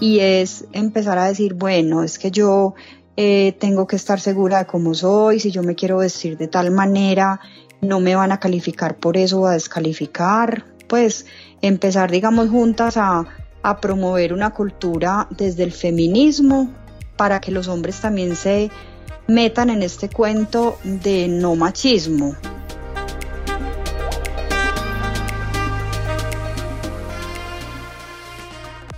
y es empezar a decir, bueno, es que yo eh, tengo que estar segura de cómo soy, si yo me quiero vestir de tal manera, no me van a calificar por eso o a descalificar, pues empezar, digamos, juntas a, a promover una cultura desde el feminismo para que los hombres también se metan en este cuento de no machismo.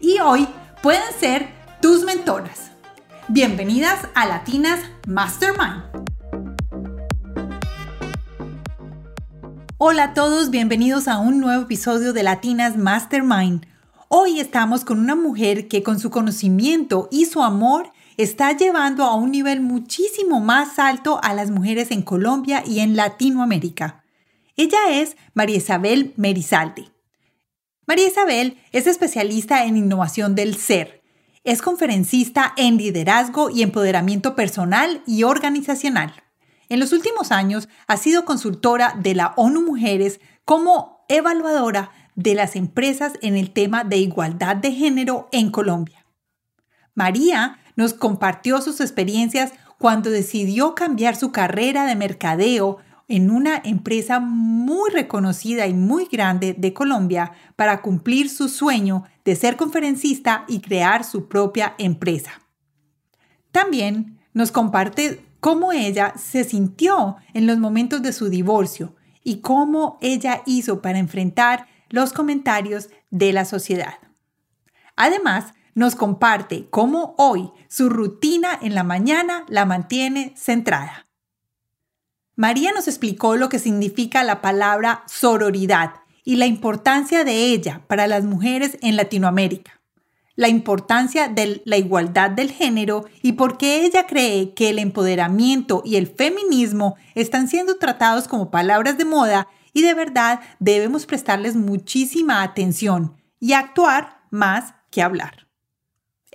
y hoy pueden ser tus mentoras. Bienvenidas a Latinas Mastermind. Hola a todos, bienvenidos a un nuevo episodio de Latinas Mastermind. Hoy estamos con una mujer que con su conocimiento y su amor está llevando a un nivel muchísimo más alto a las mujeres en Colombia y en Latinoamérica. Ella es María Isabel Merizalde. María Isabel es especialista en innovación del ser. Es conferencista en liderazgo y empoderamiento personal y organizacional. En los últimos años ha sido consultora de la ONU Mujeres como evaluadora de las empresas en el tema de igualdad de género en Colombia. María nos compartió sus experiencias cuando decidió cambiar su carrera de mercadeo en una empresa muy reconocida y muy grande de Colombia para cumplir su sueño de ser conferencista y crear su propia empresa. También nos comparte cómo ella se sintió en los momentos de su divorcio y cómo ella hizo para enfrentar los comentarios de la sociedad. Además, nos comparte cómo hoy su rutina en la mañana la mantiene centrada. María nos explicó lo que significa la palabra sororidad y la importancia de ella para las mujeres en Latinoamérica, la importancia de la igualdad del género y por qué ella cree que el empoderamiento y el feminismo están siendo tratados como palabras de moda y de verdad debemos prestarles muchísima atención y actuar más que hablar.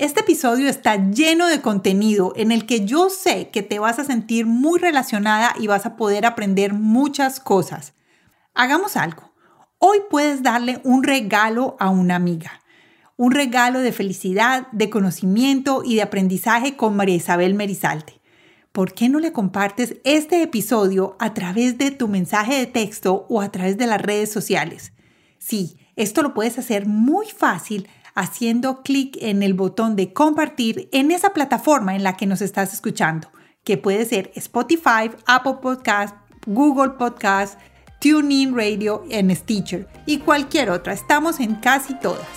Este episodio está lleno de contenido en el que yo sé que te vas a sentir muy relacionada y vas a poder aprender muchas cosas. Hagamos algo. Hoy puedes darle un regalo a una amiga. Un regalo de felicidad, de conocimiento y de aprendizaje con María Isabel Merizalte. ¿Por qué no le compartes este episodio a través de tu mensaje de texto o a través de las redes sociales? Sí, esto lo puedes hacer muy fácil haciendo clic en el botón de compartir en esa plataforma en la que nos estás escuchando, que puede ser Spotify, Apple Podcast, Google Podcast, TuneIn Radio en Stitcher y cualquier otra. Estamos en casi todas.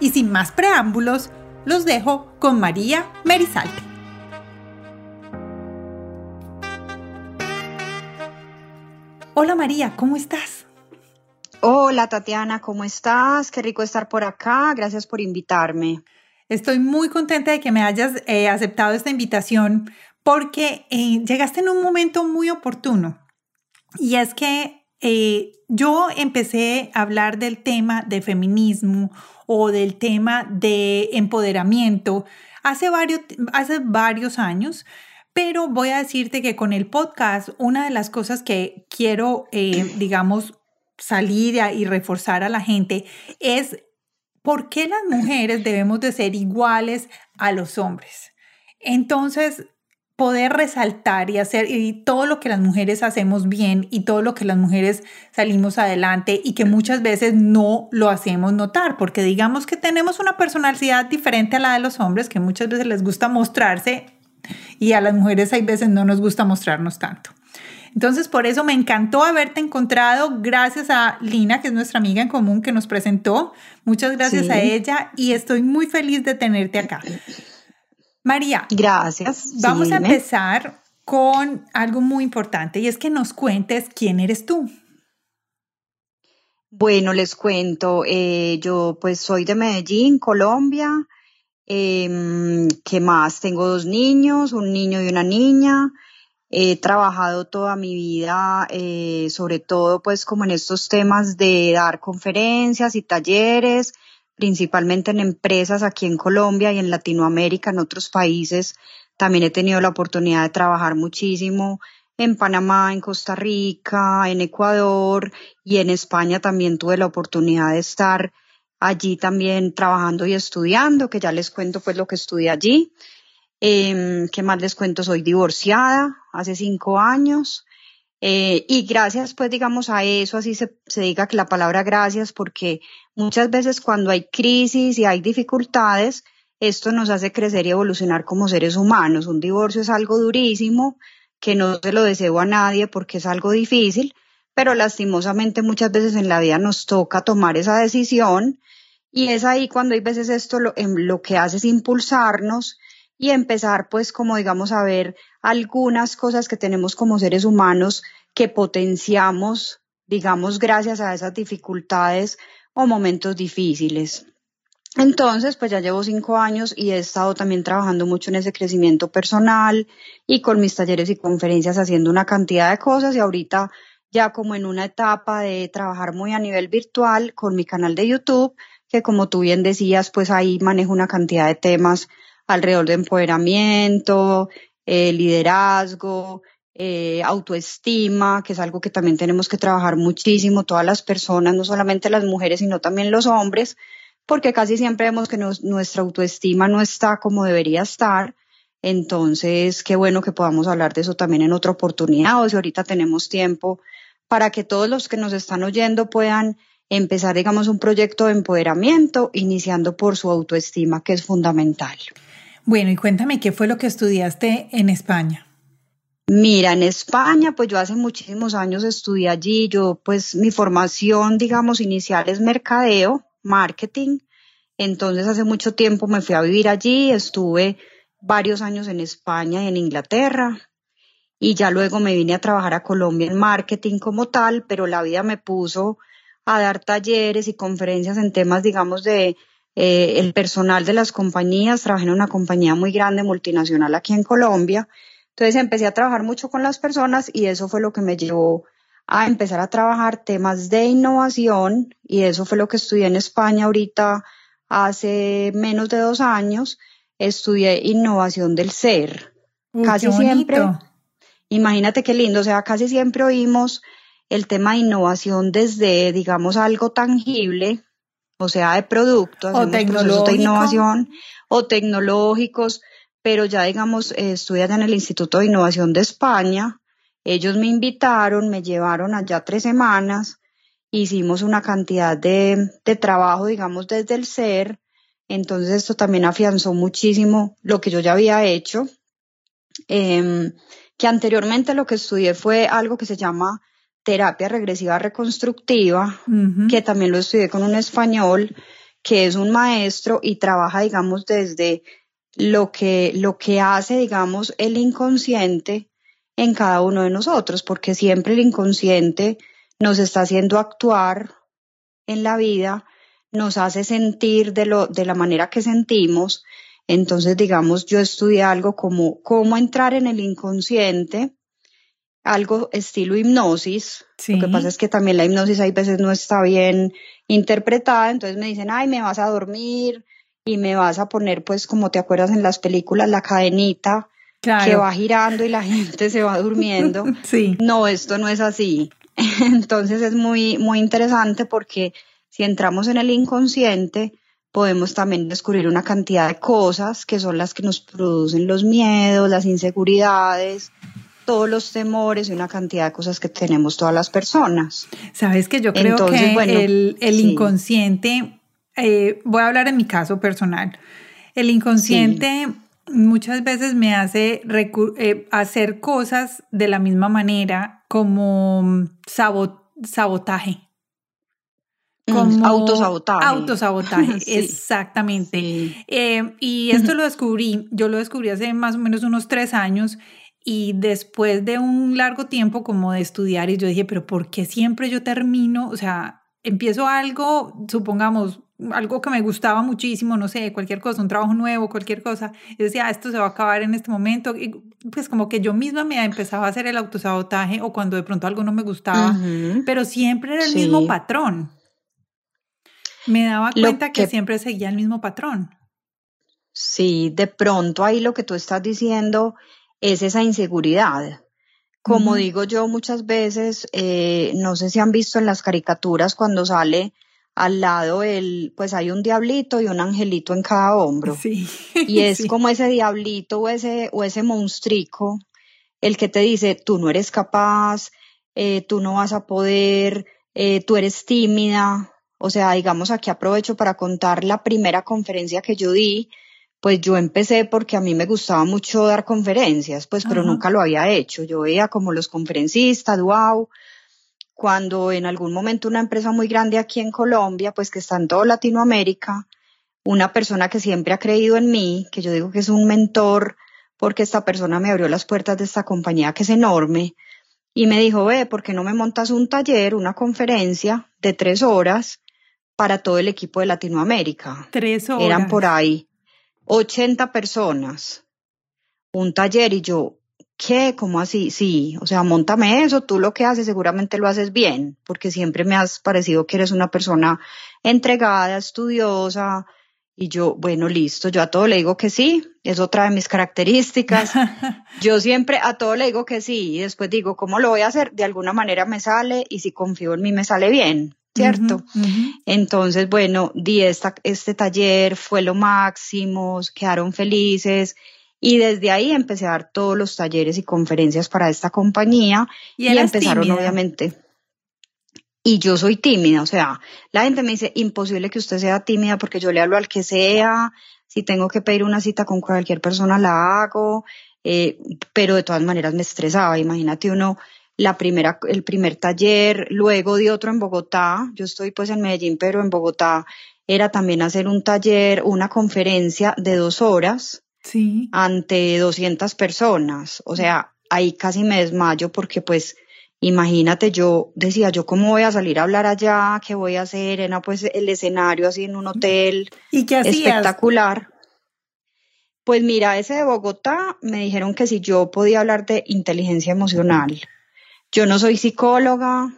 Y sin más preámbulos, los dejo con María Merisalte. Hola María, ¿cómo estás? Hola Tatiana, ¿cómo estás? Qué rico estar por acá. Gracias por invitarme. Estoy muy contenta de que me hayas eh, aceptado esta invitación porque eh, llegaste en un momento muy oportuno. Y es que eh, yo empecé a hablar del tema de feminismo o del tema de empoderamiento hace varios, hace varios años. Pero voy a decirte que con el podcast, una de las cosas que quiero, digamos, salir y reforzar a la gente es por qué las mujeres debemos de ser iguales a los hombres. Entonces, poder resaltar y hacer y todo lo que las mujeres hacemos bien y todo lo que las mujeres salimos adelante y que muchas veces no lo hacemos notar, porque digamos que tenemos una personalidad diferente a la de los hombres, que muchas veces les gusta mostrarse y a las mujeres hay veces no nos gusta mostrarnos tanto. Entonces, por eso me encantó haberte encontrado. Gracias a Lina, que es nuestra amiga en común que nos presentó. Muchas gracias a ella y estoy muy feliz de tenerte acá. María. Gracias. Vamos a empezar con algo muy importante y es que nos cuentes quién eres tú. Bueno, les cuento, eh, yo pues soy de Medellín, Colombia. Em, ¿Qué más? Tengo dos niños, un niño y una niña. He trabajado toda mi vida, eh, sobre todo pues como en estos temas de dar conferencias y talleres, principalmente en empresas aquí en Colombia y en Latinoamérica, en otros países. También he tenido la oportunidad de trabajar muchísimo en Panamá, en Costa Rica, en Ecuador y en España también tuve la oportunidad de estar allí también trabajando y estudiando, que ya les cuento pues lo que estudié allí. Eh, ¿Qué más les cuento? Soy divorciada hace cinco años. Eh, y gracias, pues digamos a eso, así se, diga que la palabra gracias, porque muchas veces cuando hay crisis y hay dificultades, esto nos hace crecer y evolucionar como seres humanos. Un divorcio es algo durísimo, que no se lo deseo a nadie porque es algo difícil, pero lastimosamente muchas veces en la vida nos toca tomar esa decisión y es ahí cuando hay veces esto lo, lo que hace es impulsarnos y empezar pues como digamos a ver algunas cosas que tenemos como seres humanos que potenciamos digamos gracias a esas dificultades o momentos difíciles. Entonces, pues ya llevo cinco años y he estado también trabajando mucho en ese crecimiento personal y con mis talleres y conferencias haciendo una cantidad de cosas y ahorita ya como en una etapa de trabajar muy a nivel virtual con mi canal de YouTube, que como tú bien decías, pues ahí manejo una cantidad de temas alrededor de empoderamiento, eh, liderazgo, eh, autoestima, que es algo que también tenemos que trabajar muchísimo todas las personas, no solamente las mujeres, sino también los hombres, porque casi siempre vemos que nuestra autoestima no está como debería estar. Entonces, qué bueno que podamos hablar de eso también en otra oportunidad, o si ahorita tenemos tiempo para que todos los que nos están oyendo puedan empezar, digamos, un proyecto de empoderamiento, iniciando por su autoestima, que es fundamental. Bueno, y cuéntame, ¿qué fue lo que estudiaste en España? Mira, en España, pues yo hace muchísimos años estudié allí, yo pues mi formación, digamos, inicial es mercadeo, marketing, entonces hace mucho tiempo me fui a vivir allí, estuve varios años en España y en Inglaterra, y ya luego me vine a trabajar a Colombia en marketing como tal, pero la vida me puso a dar talleres y conferencias en temas, digamos, de eh, el personal de las compañías. Trabajé en una compañía muy grande, multinacional aquí en Colombia. Entonces empecé a trabajar mucho con las personas y eso fue lo que me llevó a empezar a trabajar temas de innovación y eso fue lo que estudié en España ahorita hace menos de dos años. Estudié innovación del ser. casi siempre. Imagínate qué lindo, o sea, casi siempre oímos el tema de innovación desde, digamos, algo tangible, o sea, de productos, o de innovación o tecnológicos, pero ya, digamos, eh, en el Instituto de Innovación de España. Ellos me invitaron, me llevaron allá tres semanas, hicimos una cantidad de, de trabajo, digamos, desde el ser. Entonces esto también afianzó muchísimo lo que yo ya había hecho. Eh, que anteriormente lo que estudié fue algo que se llama terapia regresiva reconstructiva, que también lo estudié con un español que es un maestro y trabaja, digamos, desde lo que, lo que hace, digamos, el inconsciente en cada uno de nosotros, porque siempre el inconsciente nos está haciendo actuar en la vida, nos hace sentir de, lo, de la manera que sentimos. Entonces, digamos, yo estudié algo como cómo entrar en el inconsciente algo estilo hipnosis. Lo que pasa es que también la hipnosis hay veces no está bien interpretada, entonces me dicen, ay, me vas a dormir y me vas a poner, pues, como te acuerdas en las películas, la cadenita que va girando y la gente se va durmiendo. sí. No, esto no es así. Entonces es muy, muy interesante porque si entramos en el inconsciente, podemos también descubrir una cantidad de cosas que son las que nos producen los miedos, las inseguridades, todos los temores y una cantidad de cosas que tenemos todas las personas. Sabes que yo creo que el, inconsciente, eh, voy a hablar en mi caso personal, el inconsciente muchas veces me hace eh, hacer cosas de la misma manera como sabotaje. Mm, como autosabotaje. Autosabotaje, exactamente. Eh, y esto lo descubrí, yo lo descubrí hace más o menos unos tres años y después de un largo tiempo como de estudiar, y yo dije, pero ¿por qué siempre yo termino? O sea, empiezo algo, supongamos, algo que me gustaba muchísimo, no sé, cualquier cosa, un trabajo nuevo, cualquier cosa, y decía, ah, esto se va a acabar en este momento, y pues como que yo misma me empezaba a hacer el autosabotaje o cuando de pronto algo no me gustaba, pero siempre era el mismo patrón. Me daba cuenta que, siempre seguía el mismo patrón. Sí, de pronto ahí lo que tú estás diciendo es esa inseguridad. Como digo yo muchas veces, eh, no sé si han visto en las caricaturas cuando sale al lado el, pues hay un diablito y un angelito en cada hombro. Sí. Y es como ese diablito o ese, o ese monstrico el que te dice, tú no eres capaz, eh, tú no vas a poder, eh, tú eres tímida. O sea, digamos, aquí aprovecho para contar la primera conferencia que yo di. Pues yo empecé porque a mí me gustaba mucho dar conferencias, pues, pero nunca lo había hecho. Yo veía como los conferencistas, wow, cuando en algún momento una empresa muy grande aquí en Colombia, pues que está en toda Latinoamérica, una persona que siempre ha creído en mí, que yo digo que es un mentor, porque esta persona me abrió las puertas de esta compañía que es enorme, y me dijo, ve, ¿por qué no me montas un taller, una conferencia de tres horas para todo el equipo de Latinoamérica? Tres horas. Eran por ahí 80 personas. Un taller y yo, ¿qué? ¿Cómo así? Sí, o sea, montame eso, tú lo que haces seguramente lo haces bien, porque siempre me has parecido que eres una persona entregada, estudiosa, y yo, bueno, listo, yo a todo le digo que sí, es otra de mis características. Yo siempre a todo le digo que sí, y después digo, ¿cómo lo voy a hacer? De alguna manera me sale, y si confío en mí me sale bien, ¿cierto? Entonces, bueno, di esta, este taller, fue lo máximo, quedaron felices, y desde ahí empecé a dar todos los talleres y conferencias para esta compañía y, empezaron obviamente. Y yo soy tímida, o sea, la gente me dice, imposible que usted sea tímida porque yo le hablo al que sea, si tengo que pedir una cita con cualquier persona la hago, eh, pero de todas maneras me estresaba. Imagínate uno, la primera, el primer taller, luego di otro en Bogotá, yo estoy pues en Medellín, pero en Bogotá era también hacer un taller, una conferencia de dos horas sí. ante 200 personas. O sea, ahí casi me desmayo porque pues imagínate, yo decía, yo cómo voy a salir a hablar allá, qué voy a hacer, era pues el escenario así en un hotel ¿Y qué espectacular. Pues mira, ese de Bogotá me dijeron que si yo podía hablar de inteligencia emocional. Yo no soy psicóloga,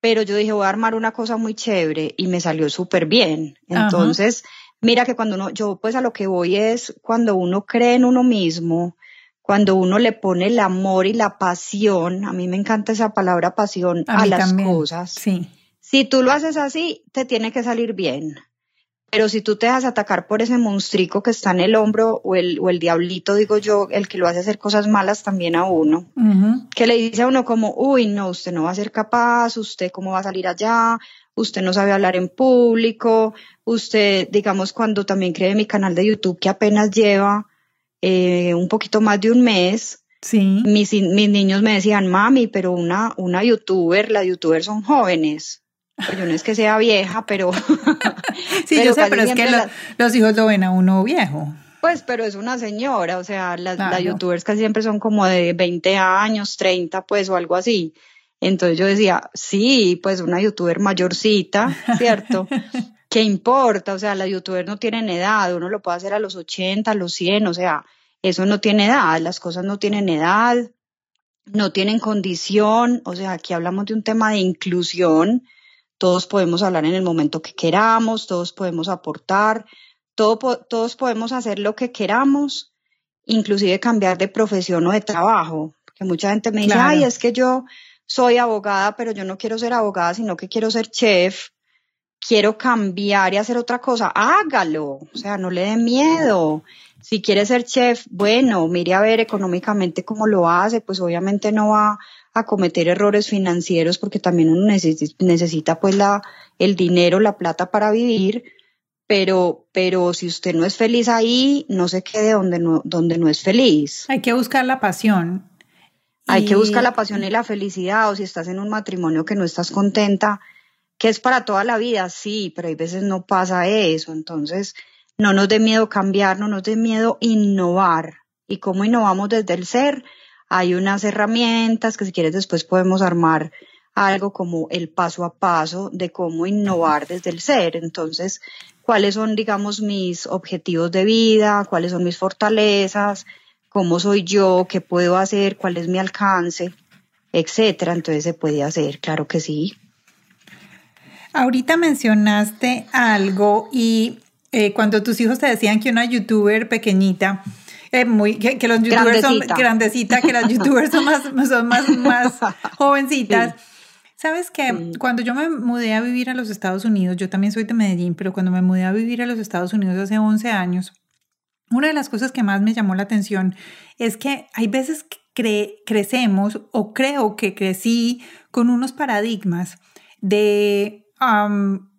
pero yo dije, voy a armar una cosa muy chévere y me salió súper bien. Entonces, Mira que cuando uno, yo pues a lo que voy es cuando uno cree en uno mismo, cuando uno le pone el amor y la pasión, a mí me encanta esa palabra pasión a, las cosas. Sí. Si tú lo haces así, te tiene que salir bien. Pero si tú te dejas atacar por ese monstrico que está en el hombro o el, o el diablito, digo yo, el que lo hace hacer cosas malas también a uno, que le dice a uno como, uy, no, usted no va a ser capaz, usted cómo va a salir allá, usted no sabe hablar en público, usted, digamos, cuando también creé mi canal de YouTube que apenas lleva eh, un poquito más de un mes, sí. mis, mis niños me decían, mami, pero una, una youtuber, las youtubers son jóvenes. Pues yo no es que sea vieja, pero... sí, yo sé, pero es que los hijos lo ven a uno viejo. Pues, pero es una señora, o sea, las, las youtubers casi siempre son como de 20 años, 30, pues, o algo así. Entonces yo decía, sí, pues una youtuber mayorcita, ¿cierto? ¿Qué importa? O sea, la youtuber no tienen edad, uno lo puede hacer a los 80, a los 100, o sea, eso no tiene edad, las cosas no tienen edad, no tienen condición, o sea, aquí hablamos de un tema de inclusión, todos podemos hablar en el momento que queramos, todos podemos aportar, todos podemos hacer lo que queramos, inclusive cambiar de profesión o de trabajo, porque mucha gente me dice, ay, es que yo soy abogada, pero yo no quiero ser abogada, sino que quiero ser chef, quiero cambiar y hacer otra cosa, hágalo, o sea, no le dé miedo. Si quiere ser chef, bueno, mire a ver económicamente cómo lo hace, pues obviamente no va a cometer errores financieros porque también uno necesita, pues la, el dinero, la plata para vivir, pero, pero si usted no es feliz ahí, no se quede donde no, donde no es feliz. Hay que buscar la pasión. Hay que buscar la pasión y la felicidad, o si estás en un matrimonio que no estás contenta, que es para toda la vida, sí, pero hay veces no pasa eso, entonces no nos dé miedo cambiar, no nos dé miedo innovar. ¿Y cómo innovamos desde el ser? Hay unas herramientas que si quieres después podemos armar algo como el paso a paso de cómo innovar desde el ser. Entonces, cuáles son, digamos, mis objetivos de vida, cuáles son mis fortalezas, cómo soy yo, qué puedo hacer, cuál es mi alcance, etcétera. Entonces se puede hacer, claro que sí. Ahorita mencionaste algo y eh, cuando tus hijos te decían que una youtuber pequeñita, eh, muy, que, los youtubers son grandecita, que las youtubers son más, son más, más jovencitas. Sabes que cuando yo me mudé a vivir a los Estados Unidos, yo también soy de Medellín, pero cuando me mudé a vivir a los Estados Unidos hace 11 años, una de las cosas que más me llamó la atención es que hay veces que crecemos o creo que crecí con unos paradigmas de,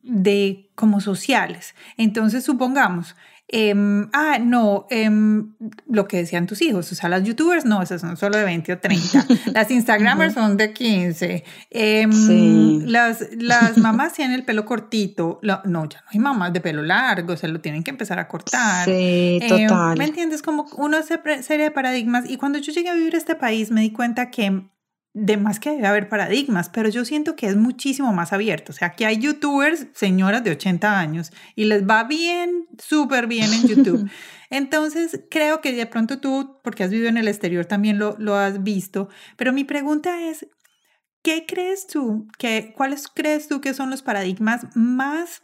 de como sociales. Entonces, supongamos, Em, ah, no, em, lo que decían tus hijos, o sea, las youtubers no, esas son solo de 20 o 30, las instagramers son de 15, em, las, las mamás tienen el pelo cortito, no, ya no hay mamás de pelo largo, se lo tienen que empezar a cortar. Sí, total. ¿Me entiendes? Como una serie de paradigmas y cuando yo llegué a vivir a este país me di cuenta que de más que debe haber paradigmas, pero yo siento que es muchísimo más abierto. O sea, aquí hay youtubers, señoras de 80 años, y les va bien, súper bien en YouTube. Entonces, creo que de pronto tú, porque has vivido en el exterior, también lo, lo has visto. Pero mi pregunta es, ¿qué crees tú? Que, ¿Cuáles crees tú que son los paradigmas más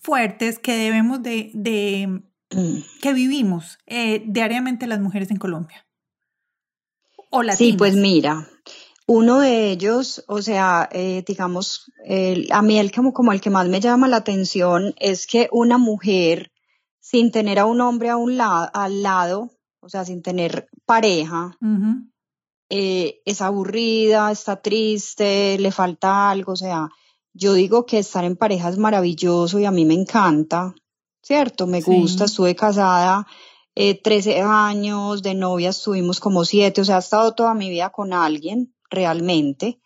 fuertes que debemos de, de mm. que vivimos eh, diariamente las mujeres en Colombia? O Sí, pues mira, uno de ellos, o sea, eh, digamos, a mí el como, como el que más me llama la atención es que una mujer sin tener a un hombre a un lado, al lado, o sea, sin tener pareja, eh, es aburrida, está triste, le falta algo, o sea, yo digo que estar en pareja es maravilloso y a mí me encanta, ¿cierto? Me gusta, estuve casada eh, 13 años, de novia estuvimos como 7, o sea, he estado toda mi vida con alguien realmente.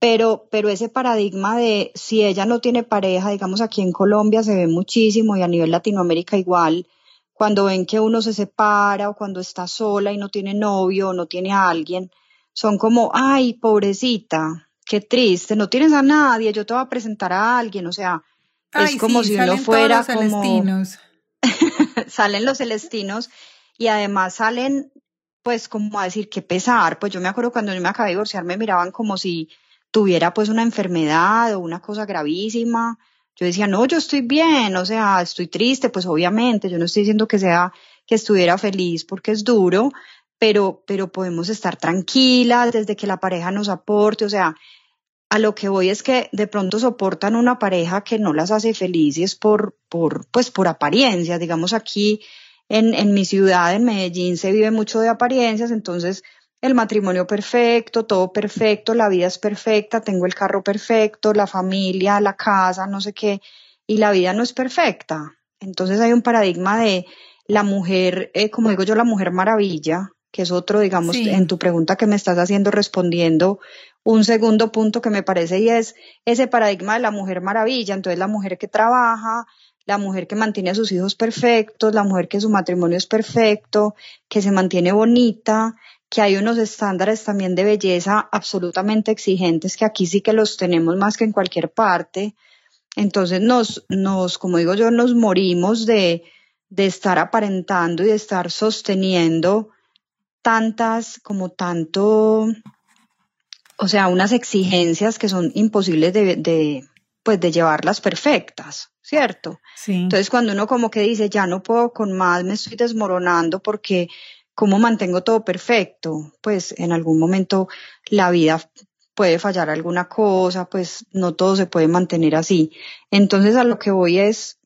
Pero, pero ese paradigma de si ella no tiene pareja, digamos aquí en Colombia se ve muchísimo y a nivel Latinoamérica igual, cuando ven que uno se separa o cuando está sola y no tiene novio o no tiene a alguien, son como, ay, pobrecita, qué triste, no tienes a nadie, yo te voy a presentar a alguien, o sea, es como si uno fuera como... salen los celestinos y además salen pues como a decir qué pesar, pues yo me acuerdo cuando yo me acabé de divorciar me miraban como si tuviera pues una enfermedad o una cosa gravísima. Yo decía, no, yo estoy bien, o sea, estoy triste, pues obviamente, yo no estoy diciendo que sea que estuviera feliz porque es duro, pero, pero podemos estar tranquilas desde que la pareja nos aporte, o sea, a lo que voy es que de pronto soportan una pareja que no las hace felices por, por, pues por apariencia, digamos aquí en, en mi ciudad, en Medellín, se vive mucho de apariencias, entonces el matrimonio perfecto, todo perfecto, la vida es perfecta, tengo el carro perfecto, la familia, la casa, no sé qué, y la vida no es perfecta. Entonces hay un paradigma de la mujer, eh, como digo yo, la mujer maravilla, que es otro, digamos, en tu pregunta que me estás haciendo respondiendo, un segundo punto que me parece y es ese paradigma de la mujer maravilla. Entonces la mujer que trabaja, la mujer que mantiene a sus hijos perfectos, la mujer que su matrimonio es perfecto, que se mantiene bonita, que hay unos estándares también de belleza absolutamente exigentes que aquí sí que los tenemos más que en cualquier parte. Entonces nos, nos, como digo yo, nos morimos de, de estar aparentando y de estar sosteniendo tantas, como tanto, o sea, unas exigencias que son imposibles de, de pues de llevarlas perfectas. ¿cierto? Sí. Entonces cuando uno como que dice, ya no puedo con más, me estoy desmoronando porque ¿cómo mantengo todo perfecto? Pues en algún momento la vida puede fallar alguna cosa, pues no todo se puede mantener así. Entonces a lo que voy es,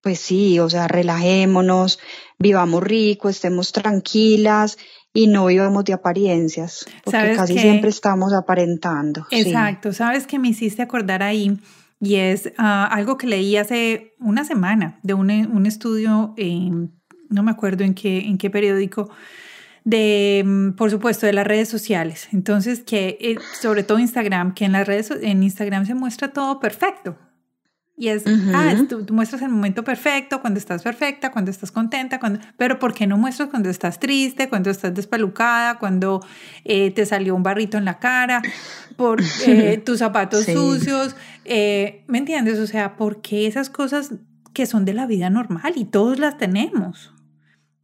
pues sí, o sea, relajémonos, vivamos rico, estemos tranquilas y no vivamos de apariencias, porque casi siempre estamos aparentando. Exacto, sabes que me hiciste acordar ahí y es ah, algo que leí hace una semana de un, un estudio, no me acuerdo en qué, en qué periódico, de, mm, por supuesto, de las redes sociales. Entonces, que eh, sobre todo Instagram, que en las redes, en Instagram se muestra todo perfecto. Y es, ah, tú, muestras el momento perfecto, cuando estás perfecta, cuando estás contenta, cuando, pero ¿por qué no muestras cuando estás triste, cuando estás despelucada, cuando eh, te salió un barrito en la cara, por eh, tus zapatos sucios? Eh, ¿Me entiendes? O sea, ¿por qué esas cosas que son de la vida normal y todos las tenemos?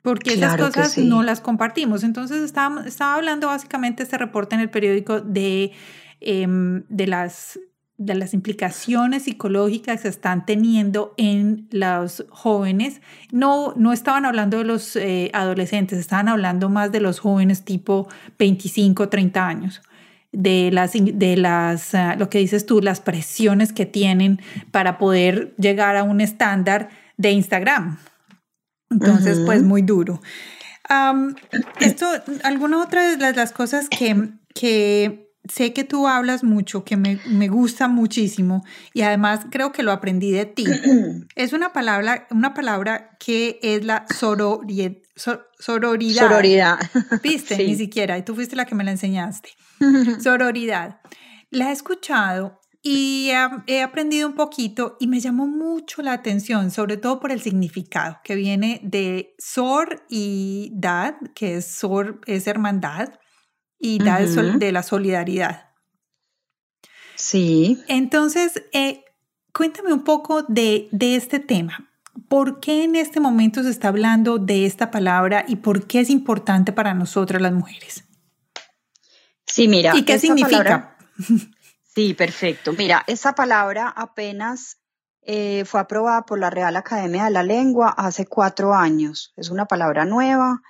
Porque esas cosas no las compartimos. Entonces estaba, estaba hablando básicamente este reporte en el periódico de, em, de las de las implicaciones psicológicas que están teniendo en los jóvenes. No, no estaban hablando de los eh, adolescentes, estaban hablando más de los jóvenes tipo 25, 30 años, de las, de las ah, lo que dices tú, las presiones que tienen para poder llegar a un estándar de Instagram. Entonces, pues muy duro. esto, alguna otra de las cosas que, que sé que tú hablas mucho, que me, gusta muchísimo y además creo que lo aprendí de ti. es una palabra, una palabra que es la sororidad. sororidad. ¿Viste? Ni siquiera. Y tú fuiste la que me la enseñaste. sororidad. La he escuchado y he, aprendido un poquito y me llamó mucho la atención, sobre todo por el significado que viene de sor y dad, que es sor es hermandad y de la solidaridad. Sí. Entonces, eh, cuéntame un poco de, este tema. ¿Por qué en este momento se está hablando de esta palabra y por qué es importante para nosotras las mujeres? Sí, mira. ¿Y qué significa? sí, perfecto. Mira, esa palabra apenas eh, fue aprobada por la Real Academia de la Lengua hace cuatro años. Es una palabra nueva.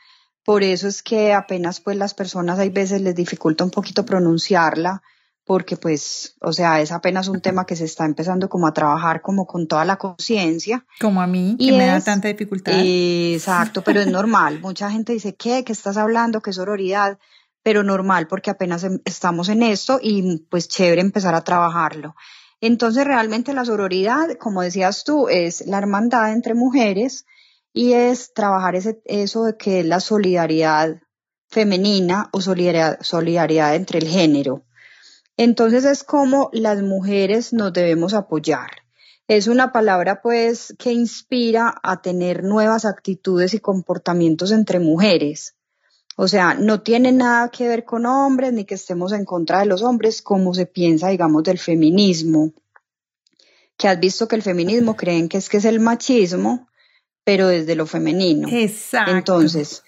Por eso es que apenas pues las personas hay veces les dificulta un poquito pronunciarla, porque pues, o sea, es apenas un tema que se está empezando como a trabajar como con toda la conciencia. Como a mí, que me da tanta dificultad. exacto, pero es normal. Mucha gente dice, ¿qué? ¿Qué estás hablando? ¿Qué sororidad? Pero normal porque apenas em, estamos en esto y pues chévere empezar a trabajarlo. Entonces realmente la sororidad, como decías tú, es la hermandad entre mujeres y es trabajar ese, eso de que es la solidaridad femenina o solidaridad, solidaridad entre el género. Entonces es como las mujeres nos debemos apoyar. Es una palabra pues que inspira a tener nuevas actitudes y comportamientos entre mujeres. O sea, no tiene nada que ver con hombres ni que estemos en contra de los hombres como se piensa, digamos, del feminismo. Que has visto que el feminismo creen que es que es el machismo pero desde lo femenino. Exacto. Entonces,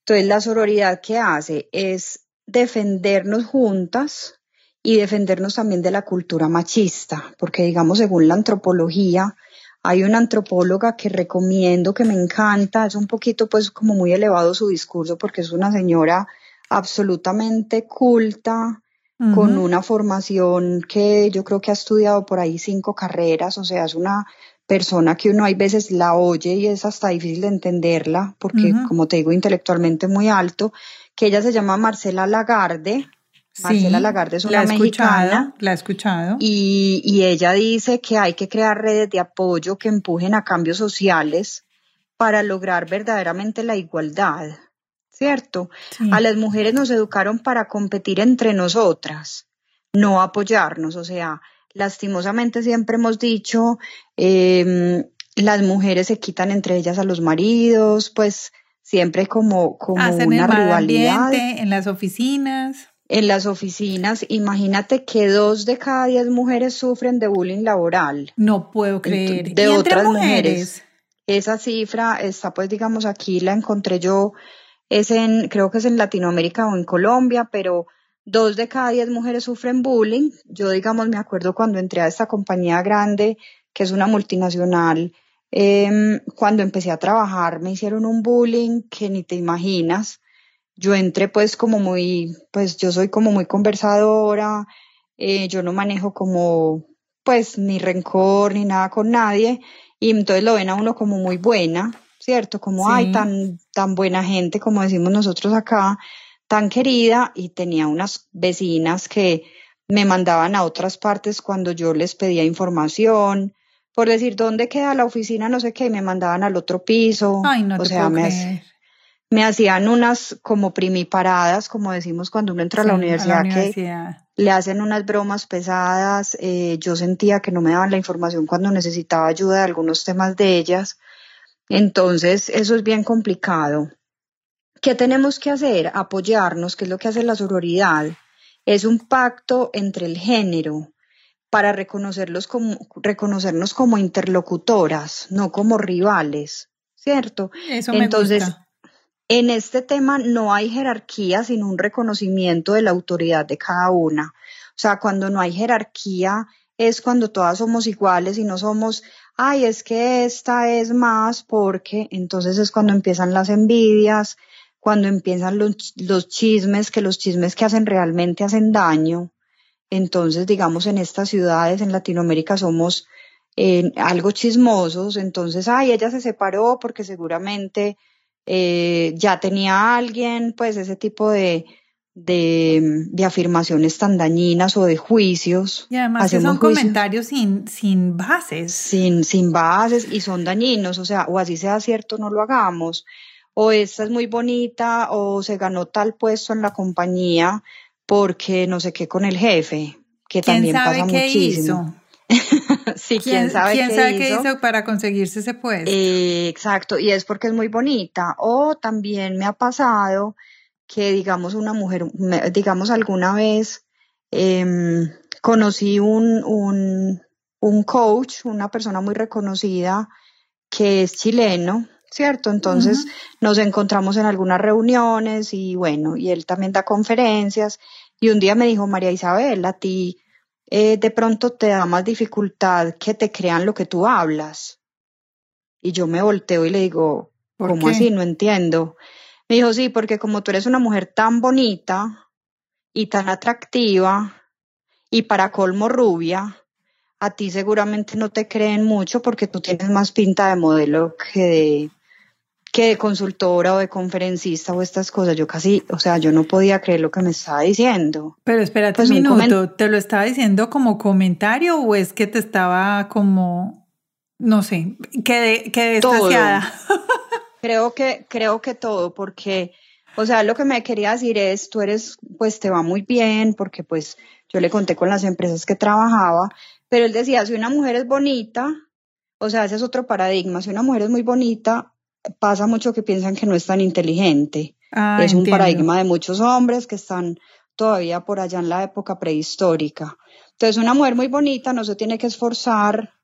entonces la sororidad que hace es defendernos juntas y defendernos también de la cultura machista, porque digamos, según la antropología, hay una antropóloga que recomiendo, que me encanta, es un poquito pues como muy elevado su discurso porque es una señora absolutamente culta, con una formación que yo creo que ha estudiado por ahí cinco carreras, o sea, es una persona que uno hay veces la oye y es hasta difícil de entenderla, porque como te digo, intelectualmente muy alto, que ella se llama Marcela Lagarde. Marcela Lagarde es una mexicana. la he escuchado. Y, y, ella dice que hay que crear redes de apoyo que empujen a cambios sociales para lograr verdaderamente la igualdad, ¿cierto? A las mujeres nos educaron para competir entre nosotras, no apoyarnos, o sea, lastimosamente siempre hemos dicho, em, las mujeres se quitan entre ellas a los maridos, pues siempre como, como una rivalidad. en las oficinas. En las oficinas, imagínate que dos de cada diez mujeres sufren de bullying laboral. No puedo creer. De otras mujeres? Esa cifra está, pues, digamos, aquí la encontré yo, es en, creo que es en Latinoamérica o en Colombia, pero dos de cada diez mujeres sufren bullying. Yo, digamos, me acuerdo cuando entré a esta compañía grande, que es una multinacional, em, cuando empecé a trabajar me hicieron un bullying que ni te imaginas. Yo entré pues como muy, pues yo soy como muy conversadora, eh, yo no manejo como pues ni rencor ni nada con nadie y entonces lo ven a uno como muy buena, ¿cierto? Como, hay tan, tan buena gente como decimos nosotros acá, tan querida y tenía unas vecinas que me mandaban a otras partes cuando yo les pedía información, por decir dónde queda la oficina, no sé qué, me mandaban al otro piso. Ay, no o sea, me, me, hacían unas como primiparadas, como decimos cuando uno entra a la universidad, que le hacen unas bromas pesadas, eh, yo sentía que no me daban la información cuando necesitaba ayuda de algunos temas de ellas, entonces eso es bien complicado. ¿Qué tenemos que hacer? Apoyarnos, que es lo que hace la sororidad. Es un pacto entre el género para reconocerlos como, reconocernos como interlocutoras, no como rivales, ¿cierto? Eso me Entonces, en este tema no hay jerarquía, sino un reconocimiento de la autoridad de cada una. O sea, cuando no hay jerarquía es cuando todas somos iguales y no somos, ay, es que esta es más porque entonces es cuando empiezan las envidias, cuando empiezan los, los chismes, que los chismes que hacen realmente hacen daño. Entonces, digamos, en estas ciudades, en Latinoamérica, somos eh, algo chismosos. Entonces, ay, ella se separó porque seguramente eh, ya tenía alguien, pues ese tipo de, de, de, afirmaciones tan dañinas o de juicios. Y además que son comentarios sin, sin bases. Sin, sin bases y son dañinos, o sea, o así sea cierto, no lo hagamos. O esta es muy bonita, o se ganó tal puesto en la compañía porque no sé qué con el jefe, que también pasa muchísimo. sí, quién, sabe, ¿quién qué, sabe qué hizo para conseguirse ese puesto. Eh, exacto, y es porque es muy bonita. O también me ha pasado que, digamos, una mujer, digamos, alguna vez em, conocí un, un, un coach, una persona muy reconocida que es chileno, ¿cierto? Entonces nos encontramos en algunas reuniones y bueno, y él también da conferencias y un día me dijo, María Isabel, a ti eh, de pronto te da más dificultad que te crean lo que tú hablas. Y yo me volteo y le digo, ¿cómo así? No entiendo. Me dijo, sí, porque como tú eres una mujer tan bonita y tan atractiva y para colmo rubia, a ti seguramente no te creen mucho porque tú tienes más pinta de modelo que de que de consultora o de conferencista o estas cosas, yo casi, o sea, yo no podía creer lo que me estaba diciendo. Pero espérate pues un minuto, ¿te lo estaba diciendo como comentario o es que te estaba como, no sé, que que creo que, creo que todo, porque, o sea, lo que me quería decir es, tú eres, pues te va muy bien, porque pues yo le conté con las empresas que trabajaba, pero él decía, si una mujer es bonita, o sea, ese es otro paradigma, si una mujer es muy bonita, pasa mucho que piensan que no es tan inteligente. Ah, es un paradigma de muchos hombres que están todavía por allá en la época prehistórica. Entonces, una mujer muy bonita no se tiene que esforzar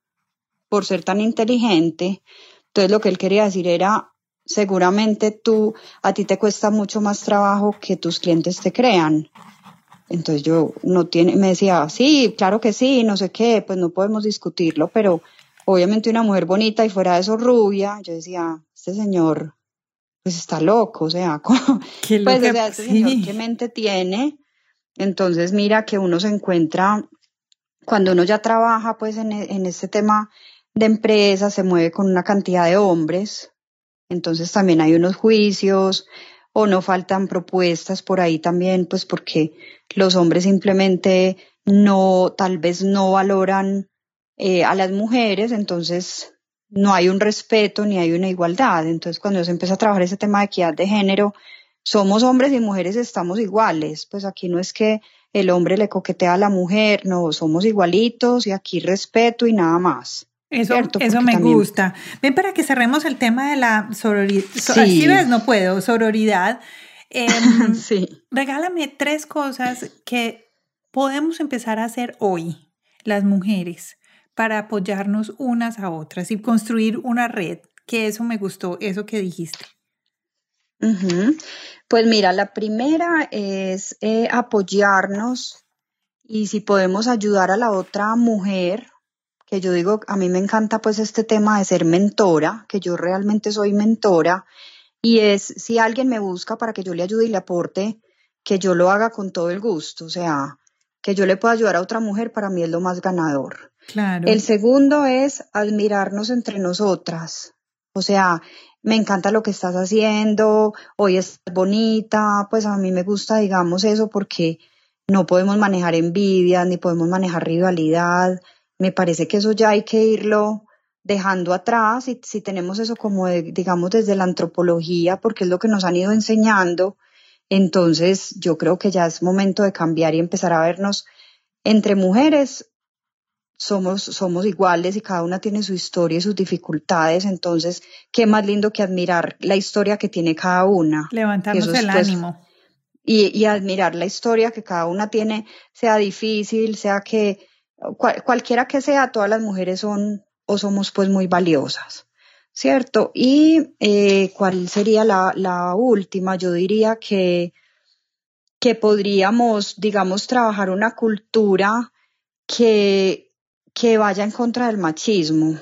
por ser tan inteligente. Entonces, lo que él quería decir era, seguramente tú, a ti te cuesta mucho más trabajo que tus clientes te crean. Entonces yo no tiene, me decía, sí, claro que sí, no sé qué, pues no podemos discutirlo, pero obviamente una mujer bonita y fuera de eso rubia, yo decía, este señor pues está loco, o sea, ¿Qué pues o sea, este señor qué mente tiene. Entonces mira que uno se encuentra, cuando uno ya trabaja pues en, en este tema de empresa, se mueve con una cantidad de hombres, entonces también hay unos juicios o no faltan propuestas por ahí también, pues porque los hombres simplemente no, tal vez no valoran eh, a las mujeres, entonces no hay un respeto ni hay una igualdad. Entonces, cuando se empieza a trabajar ese tema de equidad de género, somos hombres y mujeres estamos iguales. Pues aquí no es que el hombre le coquetea a la mujer, no, somos igualitos y aquí respeto y nada más. Eso, eso me gusta. Ven para que cerremos el tema de la sororidad. Sí. ves, no puedo, sororidad. Em, sí. Regálame tres cosas que podemos empezar a hacer hoy, las mujeres, para apoyarnos unas a otras y construir una red, que eso me gustó, eso que dijiste. Pues mira, la primera es eh, apoyarnos y si podemos ayudar a la otra mujer, que yo digo, a mí me encanta pues este tema de ser mentora, que yo realmente soy mentora, y es si alguien me busca para que yo le ayude y le aporte, que yo lo haga con todo el gusto, o sea, que yo le pueda ayudar a otra mujer, para mí es lo más ganador. El segundo es admirarnos entre nosotras. O sea, me encanta lo que estás haciendo, hoy es bonita, pues a mí me gusta, digamos, eso porque no podemos manejar envidia, ni podemos manejar rivalidad. Me parece que eso ya hay que irlo dejando atrás y si tenemos eso como, digamos, desde la antropología, porque es lo que nos han ido enseñando, Entonces, yo creo que ya es momento de cambiar y empezar a vernos entre mujeres. Somos, somos iguales y cada una tiene su historia y sus dificultades. Entonces, qué más lindo que admirar la historia que tiene cada una. Levantarnos el pues, ánimo. Y, y, admirar la historia que cada una tiene, sea difícil, sea que cualquiera que sea, todas las mujeres son o somos pues muy valiosas. ¿Cierto? Y eh, cuál sería la, la, última, yo diría que, que podríamos, digamos, trabajar una cultura que, que vaya en contra del machismo,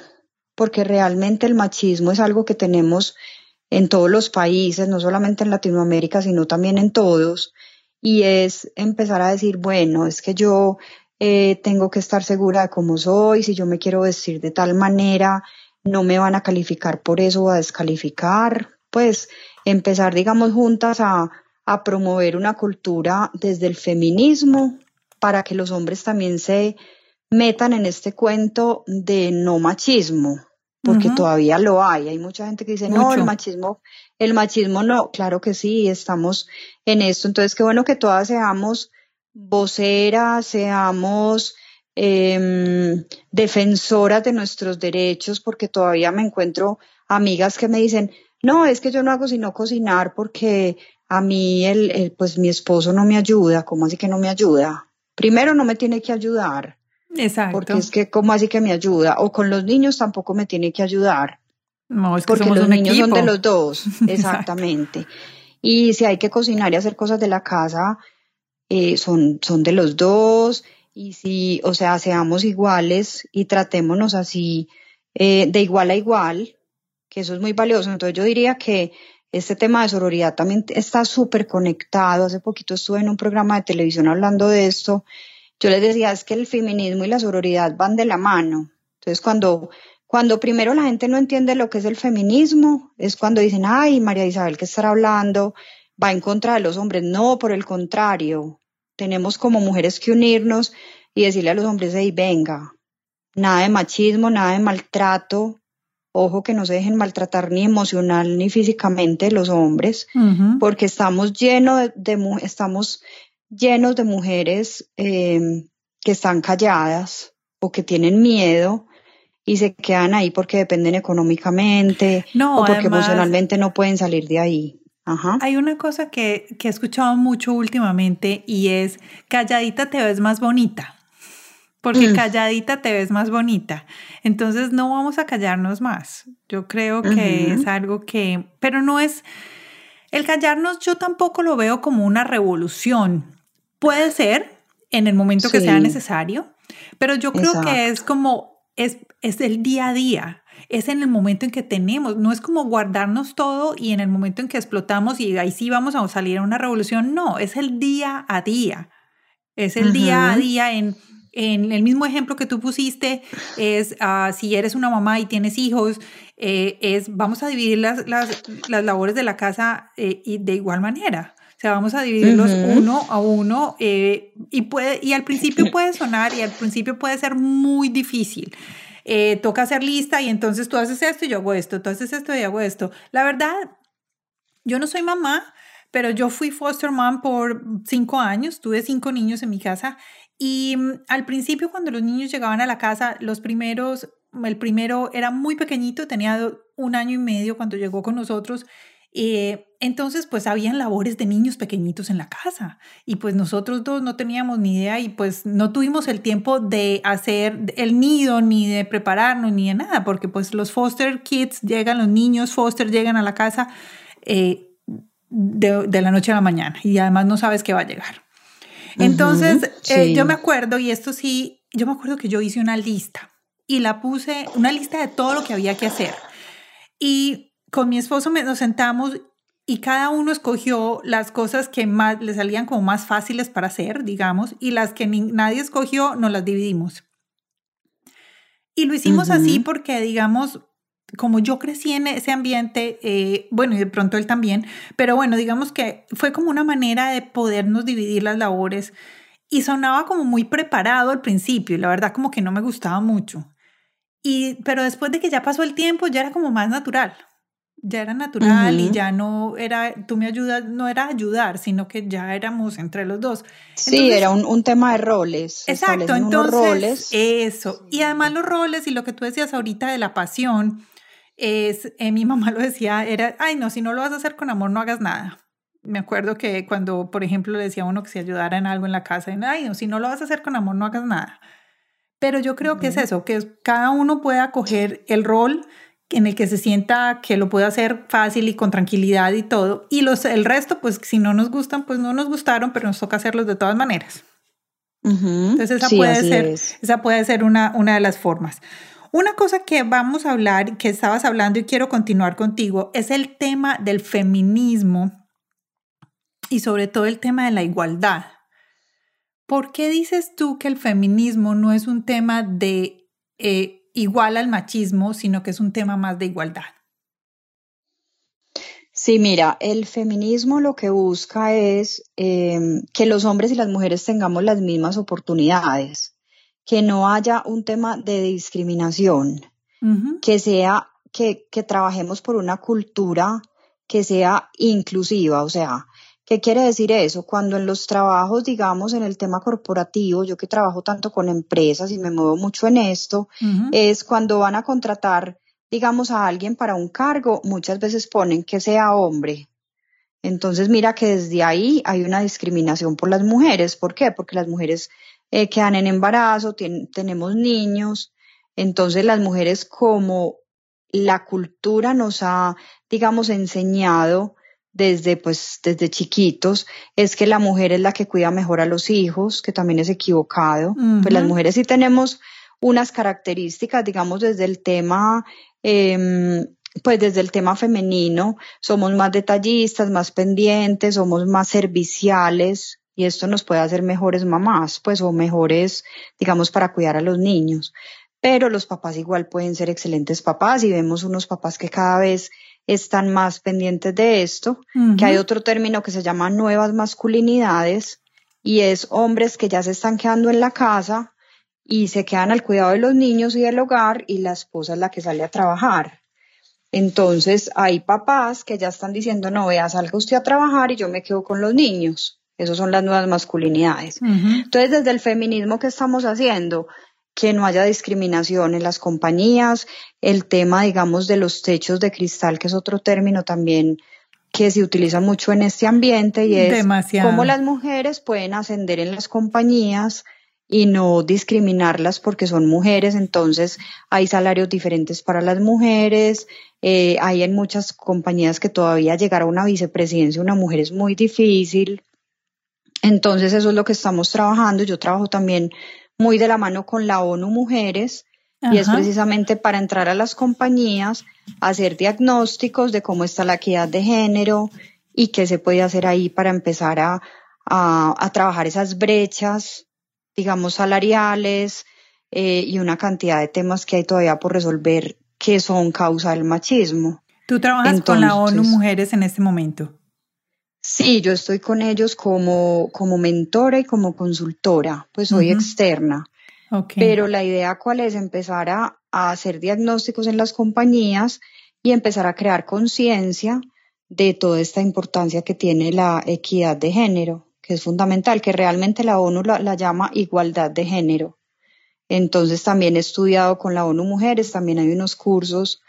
porque realmente el machismo es algo que tenemos en todos los países, no solamente en Latinoamérica, sino también en todos, y es empezar a decir, bueno, es que yo eh, tengo que estar segura de cómo soy, si yo me quiero vestir de tal manera, no me van a calificar por eso o a descalificar, pues empezar, digamos, juntas a, a promover una cultura desde el feminismo para que los hombres también se metan en este cuento de no machismo, porque todavía lo hay. Hay mucha gente que dice, no, el machismo, el machismo no, claro que sí, estamos en esto. Entonces, qué bueno que todas seamos voceras, seamos eh, defensoras de nuestros derechos, porque todavía me encuentro amigas que me dicen, no, es que yo no hago sino cocinar porque a mí el, pues mi esposo no me ayuda, ¿cómo así que no me ayuda? Primero no me tiene que ayudar. Exacto. Porque es que, ¿cómo así que me ayuda? O con los niños tampoco me tiene que ayudar. No, es que porque somos los un niños equipo. son de los dos, exactamente. y si hay que cocinar y hacer cosas de la casa, eh, son, son de los dos y si, o sea, seamos iguales y tratémonos así eh, de igual a igual, que eso es muy valioso. Entonces yo diría que este tema de sororidad también está súper conectado. Hace poquito estuve en un programa de televisión hablando de esto. Yo les decía, es que el feminismo y la sororidad van de la mano. Entonces cuando, cuando primero la gente no entiende lo que es el feminismo, es cuando dicen, ay, María Isabel, ¿qué estará hablando? Va en contra de los hombres. No, por el contrario, tenemos como mujeres que unirnos y decirle a los hombres, hey, venga, nada de machismo, nada de maltrato, ojo que no se dejen maltratar ni emocional ni físicamente los hombres, porque estamos llenos de, estamos llenos de mujeres eh, que están calladas o que tienen miedo y se quedan ahí porque dependen económicamente No, o porque además- emocionalmente no pueden salir de ahí. Ajá. Hay una cosa que, que he escuchado mucho últimamente y es calladita te ves más bonita. Porque Mm. calladita te ves más bonita. Entonces no vamos a callarnos más. Yo creo que es algo que, pero no es, el callarnos yo tampoco lo veo como una revolución. Puede ser en el momento que sea necesario, pero yo creo que es como, es, es el día a día. Es en el momento en que tenemos, no es como guardarnos todo y en el momento en que explotamos y ahí sí vamos a salir a una revolución, no, es el día a día. Es el día a día en, en el mismo ejemplo que tú pusiste, es ah, si eres una mamá y tienes hijos, eh, es vamos a dividir las, las, las labores de la casa eh, y de igual manera. O sea, vamos a dividirlos uno a uno eh, y, puede, y al principio puede sonar y al principio puede ser muy difícil. Eh, toca hacer lista y entonces tú haces esto y yo hago esto, tú haces esto y yo hago esto. La verdad, yo no soy mamá, pero yo fui foster mom por cinco años, tuve cinco niños en mi casa y mm, al principio cuando los niños llegaban a la casa, los primeros, el primero era muy pequeñito, tenía un año y medio cuando llegó con nosotros. Eh, entonces, pues habían labores de niños pequeñitos en la casa y pues nosotros dos no teníamos ni idea y pues no tuvimos el tiempo de hacer el nido ni de prepararnos ni de nada porque pues los foster kids llegan, los niños foster llegan a la casa eh, de, de la noche a la mañana y además no sabes qué va a llegar. Entonces, eh, sí. yo me acuerdo, y esto sí, yo me acuerdo que yo hice una lista y la puse, una lista de todo lo que había que hacer. Y con mi esposo me, nos sentamos y cada uno escogió las cosas que más le salían como más fáciles para hacer, digamos, y las que ni- nadie escogió, nos las dividimos. Y lo hicimos así porque, digamos, como yo crecí en ese ambiente, eh, bueno, y de pronto él también, pero bueno, digamos que fue como una manera de podernos dividir las labores y sonaba como muy preparado al principio y la verdad como que no me gustaba mucho. Y, pero después de que ya pasó el tiempo, ya era como más natural. Ya era natural y ya no era, tú me ayudas, no era ayudar, sino que ya éramos entre los dos. sí, era un, tema de roles. Exacto, entonces roles. eso. Y además los roles y lo que tú decías ahorita de la pasión, es, eh, mi mamá lo decía, era, ay no, si no lo vas a hacer con amor, no hagas nada. Me acuerdo que cuando, por ejemplo, le decía a uno que se ayudara en algo en la casa, ay no, si no lo vas a hacer con amor, no hagas nada. Pero yo creo que es eso, que cada uno pueda coger el rol en el que se sienta que lo puede hacer fácil y con tranquilidad y todo. Y los, el resto, pues si no nos gustan, pues no nos gustaron, pero nos toca hacerlos de todas maneras. Entonces esa, puede ser, esa puede ser una, una de las formas. Una cosa que vamos a hablar, que estabas hablando y quiero continuar contigo, es el tema del feminismo y sobre todo el tema de la igualdad. ¿Por qué dices tú que el feminismo no es un tema de eh, igual al machismo, sino que es un tema más de igualdad? Sí, mira, el feminismo lo que busca es em, que los hombres y las mujeres tengamos las mismas oportunidades, que no haya un tema de discriminación, que sea que, que trabajemos por una cultura que sea inclusiva, o sea, ¿Qué quiere decir eso? Cuando en los trabajos, digamos, en el tema corporativo, yo que trabajo tanto con empresas y me muevo mucho en esto, es cuando van a contratar, digamos, a alguien para un cargo, muchas veces ponen que sea hombre. Entonces, mira que desde ahí hay una discriminación por las mujeres. ¿Por qué? Porque las mujeres eh, quedan en embarazo, tenemos niños. Entonces, las mujeres como la cultura nos ha, digamos, enseñado desde pues desde chiquitos es que la mujer es la que cuida mejor a los hijos, que también es equivocado. Pues las mujeres sí tenemos unas características, digamos, desde el tema, em, pues desde el tema femenino, somos más detallistas, más pendientes, somos más serviciales y esto nos puede hacer mejores mamás, pues o mejores, digamos, para cuidar a los niños. Pero los papás igual pueden ser excelentes papás y vemos unos papás que cada vez están más pendientes de esto, que hay otro término que se llama nuevas masculinidades y es hombres que ya se están quedando en la casa y se quedan al cuidado de los niños y del hogar y la esposa es la que sale a trabajar. Entonces hay papás que ya están diciendo, no, vea, salga usted a trabajar y yo me quedo con los niños. Esas son las nuevas masculinidades. Entonces, desde el feminismo, ¿qué estamos haciendo? Que no haya discriminación en las compañías, el tema, digamos, de los techos de cristal, que es otro término también que se utiliza mucho en este ambiente y es cómo las mujeres pueden ascender en las compañías y no discriminarlas porque son mujeres, entonces hay salarios diferentes para las mujeres, eh, hay en muchas compañías que todavía llegar a una vicepresidencia una mujer es muy difícil, entonces eso es lo que estamos trabajando, yo trabajo también muy de la mano con la ONU Mujeres y es precisamente para entrar a las compañías, hacer diagnósticos de cómo está la equidad de género y qué se puede hacer ahí para empezar a, a, trabajar esas brechas, digamos, salariales eh, y una cantidad de temas que hay todavía por resolver que son causa del machismo. ¿Tú trabajas con la ONU Mujeres en este momento? Sí, yo estoy con ellos como, como mentora y como consultora, pues soy externa. Pero la idea cuál es empezar a, hacer diagnósticos en las compañías y empezar a crear conciencia de toda esta importancia que tiene la equidad de género, que es fundamental, que realmente la ONU la, la llama igualdad de género. Entonces también he estudiado con la ONU Mujeres, también hay unos cursos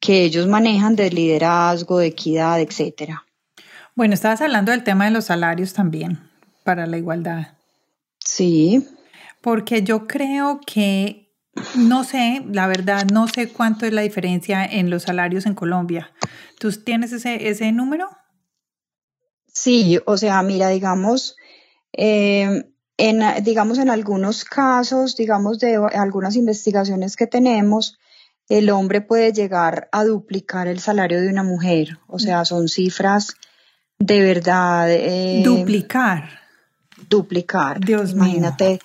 que ellos manejan de liderazgo, de equidad, etcétera. Bueno, estabas hablando del tema de los salarios también para la igualdad. Sí. Porque yo creo que, no sé, la verdad, no sé cuánto es la diferencia en los salarios en Colombia. ¿Tú tienes ese, ese número? Sí, o sea, mira, digamos, em, en, digamos, en algunos casos, digamos, de algunas investigaciones que tenemos, el hombre puede llegar a duplicar el salario de una mujer. O sea, son cifras de verdad. Eh, duplicar. Duplicar. Dios imagínate,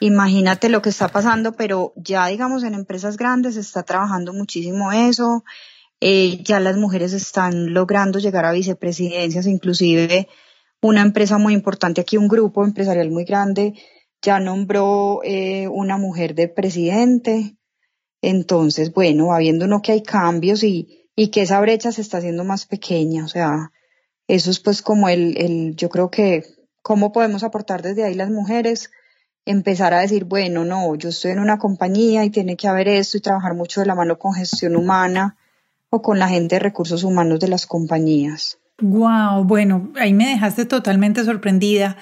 imagínate lo que está pasando, pero ya digamos en empresas grandes se está trabajando muchísimo eso. Eh, ya las mujeres están logrando llegar a vicepresidencias, inclusive una empresa muy importante aquí, un grupo empresarial muy grande, ya nombró eh, una mujer de presidente. Entonces, bueno, habiendo uno que hay cambios y, y que esa brecha se está haciendo más pequeña. O sea, eso es pues como el, el yo creo que cómo podemos aportar desde ahí las mujeres, empezar a decir, bueno, no, yo estoy en una compañía y tiene que haber esto y trabajar mucho de la mano con gestión humana o con la gente de recursos humanos de las compañías. Wow, bueno, ahí me dejaste totalmente sorprendida.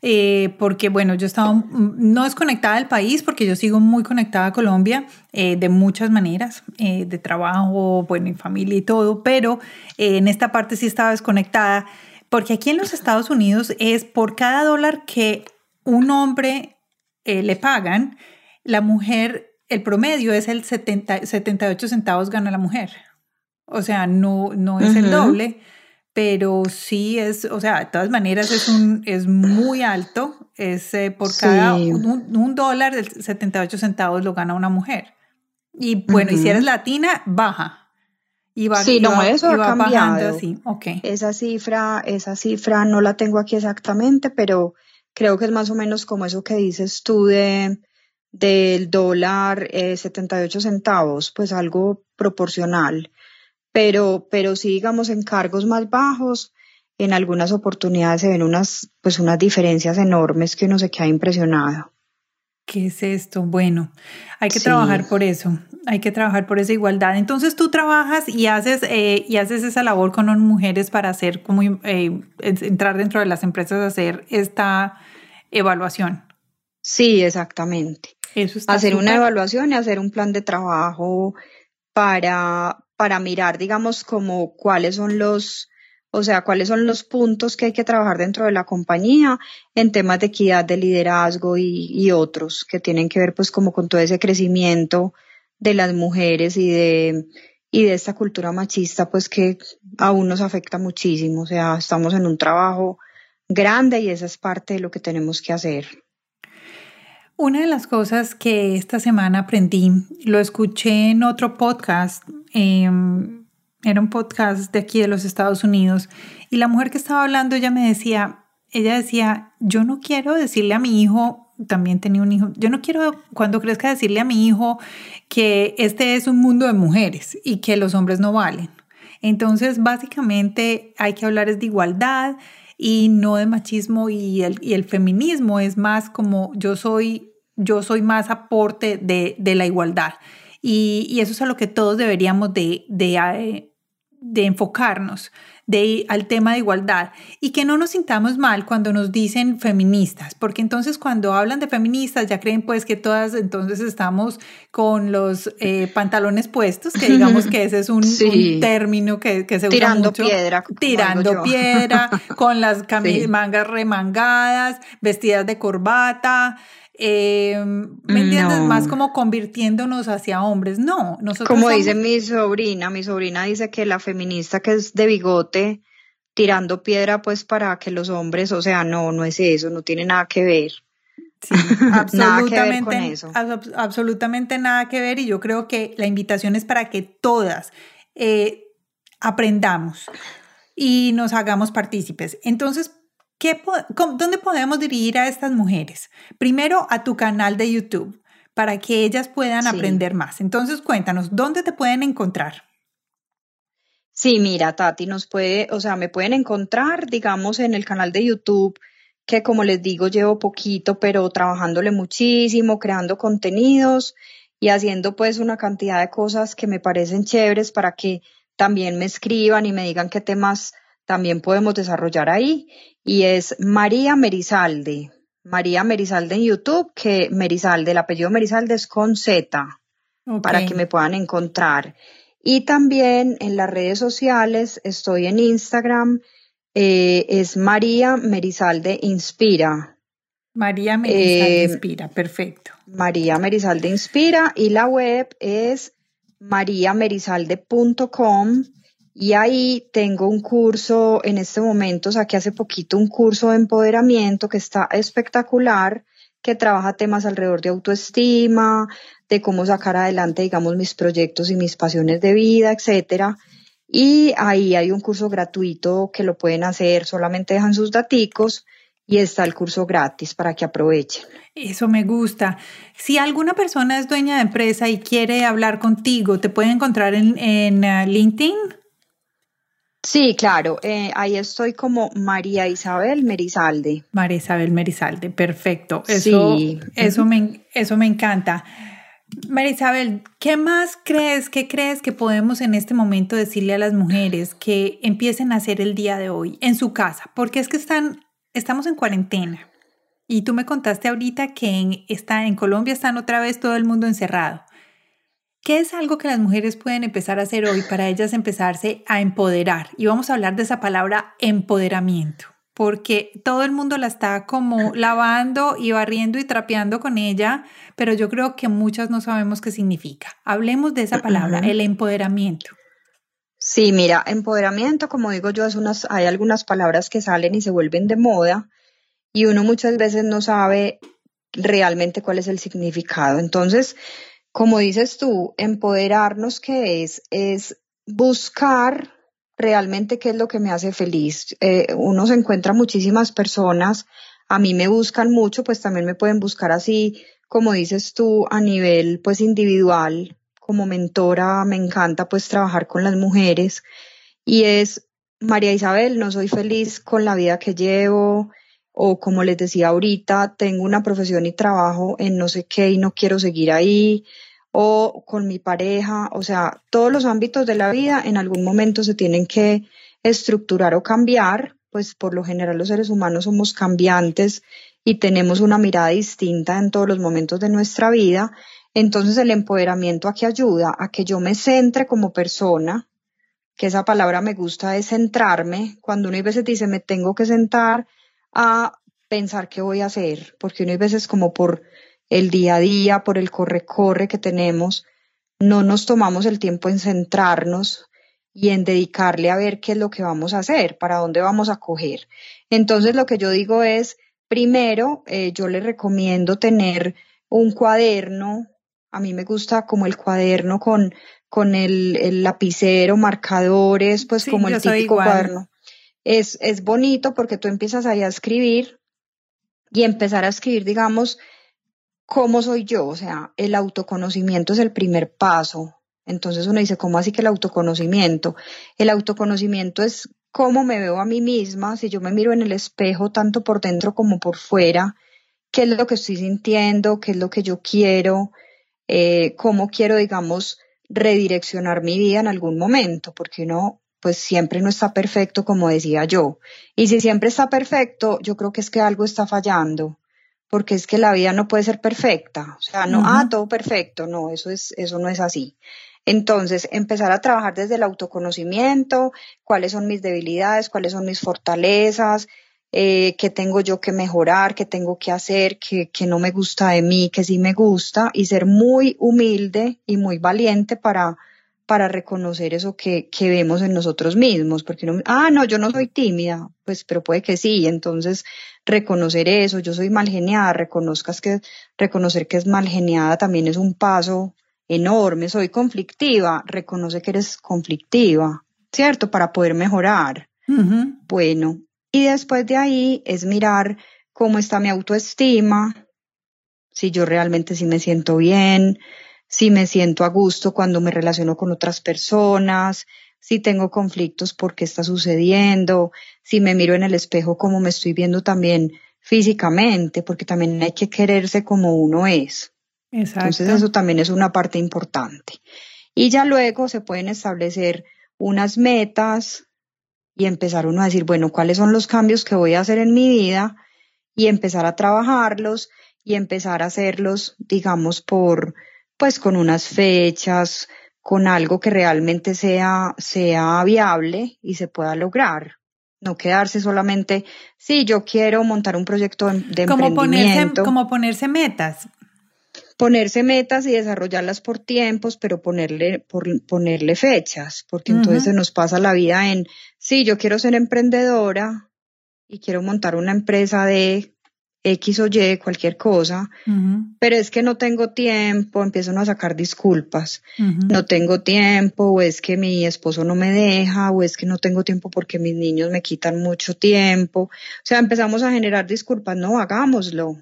Eh, porque bueno, yo estaba no desconectada del país porque yo sigo muy conectada a Colombia eh, de muchas maneras, eh, de trabajo, bueno, y familia y todo, pero en esta parte sí estaba desconectada porque aquí en los Estados Unidos es por cada dólar que un hombre le pagan, la mujer, el promedio es el 70, 78 centavos gana la mujer. O sea, no, no es el doble pero sí es, o sea, de todas maneras es, un, es muy alto, es eh, por cada un, dólar de 78 centavos lo gana una mujer. Y bueno, y si eres latina, baja. Y va, sí, no, eso ha cambiado. Así. Okay. Esa cifra, esa cifra no la tengo aquí exactamente, pero creo que es más o menos como eso que dices tú de del dólar 78 eh, centavos, pues algo proporcional pero, pero sí, digamos, en cargos más bajos, en algunas oportunidades se ven unas, pues unas diferencias enormes que uno se queda impresionado. ¿Qué es esto? Bueno, hay que trabajar por eso, hay que trabajar por esa igualdad. Entonces tú trabajas y haces, eh, y haces esa labor con mujeres para hacer, como eh, entrar dentro de las empresas a hacer esta evaluación. Sí, exactamente. Eso hacer una evaluación y hacer un plan de trabajo para, para mirar, digamos, como cuáles son los, o sea, cuáles son los puntos que hay que trabajar dentro de la compañía en temas de equidad, de liderazgo y, otros que tienen que ver pues como con todo ese crecimiento de las mujeres y de, y de esta cultura machista pues que aún nos afecta muchísimo. O sea, estamos en un trabajo grande y esa es parte de lo que tenemos que hacer. Una de las cosas que esta semana aprendí, lo escuché en otro podcast, em, era un podcast de aquí de los Estados Unidos, y la mujer que estaba hablando, ella me decía, ella decía, yo no quiero decirle a mi hijo, también tenía un hijo, yo no quiero cuando crezca decirle a mi hijo que este es un mundo de mujeres y que los hombres no valen. Entonces, básicamente hay que hablar de igualdad, y no de machismo y el, y el feminismo es más como yo soy, yo soy más aporte de, de la igualdad. Y, y, eso es a lo que todos deberíamos de, de, eh, de enfocarnos de, al tema de igualdad y que no nos sintamos mal cuando nos dicen feministas, porque entonces cuando hablan de feministas ya creen pues que todas entonces estamos con los eh, pantalones puestos, que digamos que ese es un, término que, que se usa mucho. Piedra, tirando piedra, con las mangas remangadas, vestidas de corbata, eh, ¿me entiendes? Más como convirtiéndonos hacia hombres. No, nosotros. Como dice mi sobrina, mi sobrina dice que la feminista que es de bigote tirando piedra, pues para que los hombres, o sea, no, no es eso, no tiene nada que ver. Sí, absolutamente, nada eso. absolutamente nada que ver y yo creo que la invitación es para que todas eh, aprendamos y nos hagamos partícipes. Entonces, ¿Qué, ¿Dónde podemos dirigir a estas mujeres? Primero a tu canal de YouTube para que ellas puedan aprender más. Entonces cuéntanos, ¿dónde te pueden encontrar? Sí, mira, Tati, nos puede, o sea, me pueden encontrar, digamos, en el canal de YouTube, que como les digo, llevo poquito, pero trabajándole muchísimo, creando contenidos y haciendo pues una cantidad de cosas que me parecen chéveres para que también me escriban y me digan qué temas también podemos desarrollar ahí y es María Merizalde. María Merizalde en YouTube, que Merizalde, el apellido Merizalde es con Z, para que me puedan encontrar. Y también en las redes sociales, estoy en Instagram, eh, es María Merizalde Inspira. María Merizalde eh, Inspira, perfecto. María Merizalde Inspira y la web es mariamerizalde.com y ahí tengo un curso, en este momento saqué hace poquito un curso de empoderamiento que está espectacular, que trabaja temas alrededor de autoestima, de cómo sacar adelante, digamos, mis proyectos y mis pasiones de vida, etcétera. Y ahí hay un curso gratuito que lo pueden hacer, solamente dejan sus daticos y está el curso gratis para que aprovechen. Eso me gusta. Si alguna persona es dueña de empresa y quiere hablar contigo, ¿te puede encontrar en, en uh, LinkedIn? Sí, claro. Eh, ahí estoy como María Isabel Merizalde. María Isabel Merizalde, perfecto. Eso, sí. eso, me, eso me encanta. María Isabel, ¿qué más crees, qué crees que podemos en este momento decirle a las mujeres que empiecen a hacer el día de hoy en su casa? Porque es que están estamos en cuarentena y tú me contaste ahorita que en, está, en Colombia están otra vez todo el mundo encerrado. ¿Qué es algo que las mujeres pueden empezar a hacer hoy para ellas empezarse a empoderar? Y vamos a hablar de esa palabra empoderamiento, porque todo el mundo la está como lavando y barriendo y trapeando con ella, pero yo creo que muchas no sabemos qué significa. Hablemos de esa palabra, el empoderamiento. Sí, mira, empoderamiento, como digo yo, es unas, hay algunas palabras que salen y se vuelven de moda y uno muchas veces no sabe realmente cuál es el significado. Entonces, como dices tú, empoderarnos, ¿qué es? Es buscar realmente qué es lo que me hace feliz. Eh, uno se encuentra muchísimas personas, a mí me buscan mucho, pues también me pueden buscar así, como dices tú, a nivel pues individual, como mentora me encanta pues trabajar con las mujeres y es María Isabel, no soy feliz con la vida que llevo o como les decía ahorita, tengo una profesión y trabajo en no sé qué y no quiero seguir ahí o con mi pareja, o sea, todos los ámbitos de la vida en algún momento se tienen que estructurar o cambiar, pues por lo general los seres humanos somos cambiantes y tenemos una mirada distinta en todos los momentos de nuestra vida. Entonces el empoderamiento aquí ayuda a que yo me centre como persona, que esa palabra me gusta de centrarme, cuando uno a veces dice me tengo que sentar a pensar qué voy a hacer, porque uno a veces como por el día a día, por el corre-corre que tenemos, no nos tomamos el tiempo en centrarnos y en dedicarle a ver qué es lo que vamos a hacer, para dónde vamos a coger. Entonces lo que yo digo es, primero, eh, yo le recomiendo tener un cuaderno a mí me gusta como el cuaderno con, con el, lapicero, marcadores, pues como el típico cuaderno. Es, es bonito porque tú empiezas ahí a escribir y empezar a escribir, digamos, cómo soy yo. O sea, el autoconocimiento es el primer paso. Entonces uno dice, ¿cómo así que el autoconocimiento? El autoconocimiento es cómo me veo a mí misma, si yo me miro en el espejo tanto por dentro como por fuera, qué es lo que estoy sintiendo, qué es lo que yo quiero, eh, cómo quiero, digamos, redireccionar mi vida en algún momento, porque uno pues siempre no está perfecto, como decía yo. Y si siempre está perfecto, yo creo que es que algo está fallando, porque es que la vida no puede ser perfecta. O sea, no, ah, todo perfecto, no, eso es, eso no es así. Entonces, empezar a trabajar desde el autoconocimiento, cuáles son mis debilidades, cuáles son mis fortalezas, eh, qué tengo yo que mejorar, qué tengo que hacer, qué, no me gusta de mí, qué sí me gusta, y ser muy humilde y muy valiente para, para reconocer eso que, que vemos en nosotros mismos, porque no, ah, no, yo no soy tímida, pues, pero puede que sí, entonces reconocer eso, yo soy mal geniada, reconozcas que, reconocer que es mal geniada también es un paso enorme, soy conflictiva, reconoce que eres conflictiva, ¿cierto? Para poder mejorar. Bueno, y después de ahí es mirar cómo está mi autoestima, si yo realmente sí me siento bien, si me siento a gusto cuando me relaciono con otras personas, si tengo conflictos, por qué está sucediendo, si me miro en el espejo, cómo me estoy viendo también físicamente, porque también hay que quererse como uno es. Exacto. Entonces eso también es una parte importante. Y ya luego se pueden establecer unas metas, y empezar uno a decir, bueno, ¿cuáles son los cambios que voy a hacer en mi vida? Y empezar a trabajarlos y empezar a hacerlos, digamos, por, pues con unas fechas, con algo que realmente sea, sea viable y se pueda lograr. No quedarse solamente, sí, yo quiero montar un proyecto de, como emprendimiento. como ponerse metas ponerse metas y desarrollarlas por tiempos, pero ponerle, por, ponerle fechas, porque entonces se nos pasa la vida en, sí, yo quiero ser emprendedora y quiero montar una empresa de X o Y, cualquier cosa, pero es que no tengo tiempo, empiezo a sacar disculpas, no tengo tiempo, o es que mi esposo no me deja, o es que no tengo tiempo porque mis niños me quitan mucho tiempo. O sea, empezamos a generar disculpas, no, hagámoslo.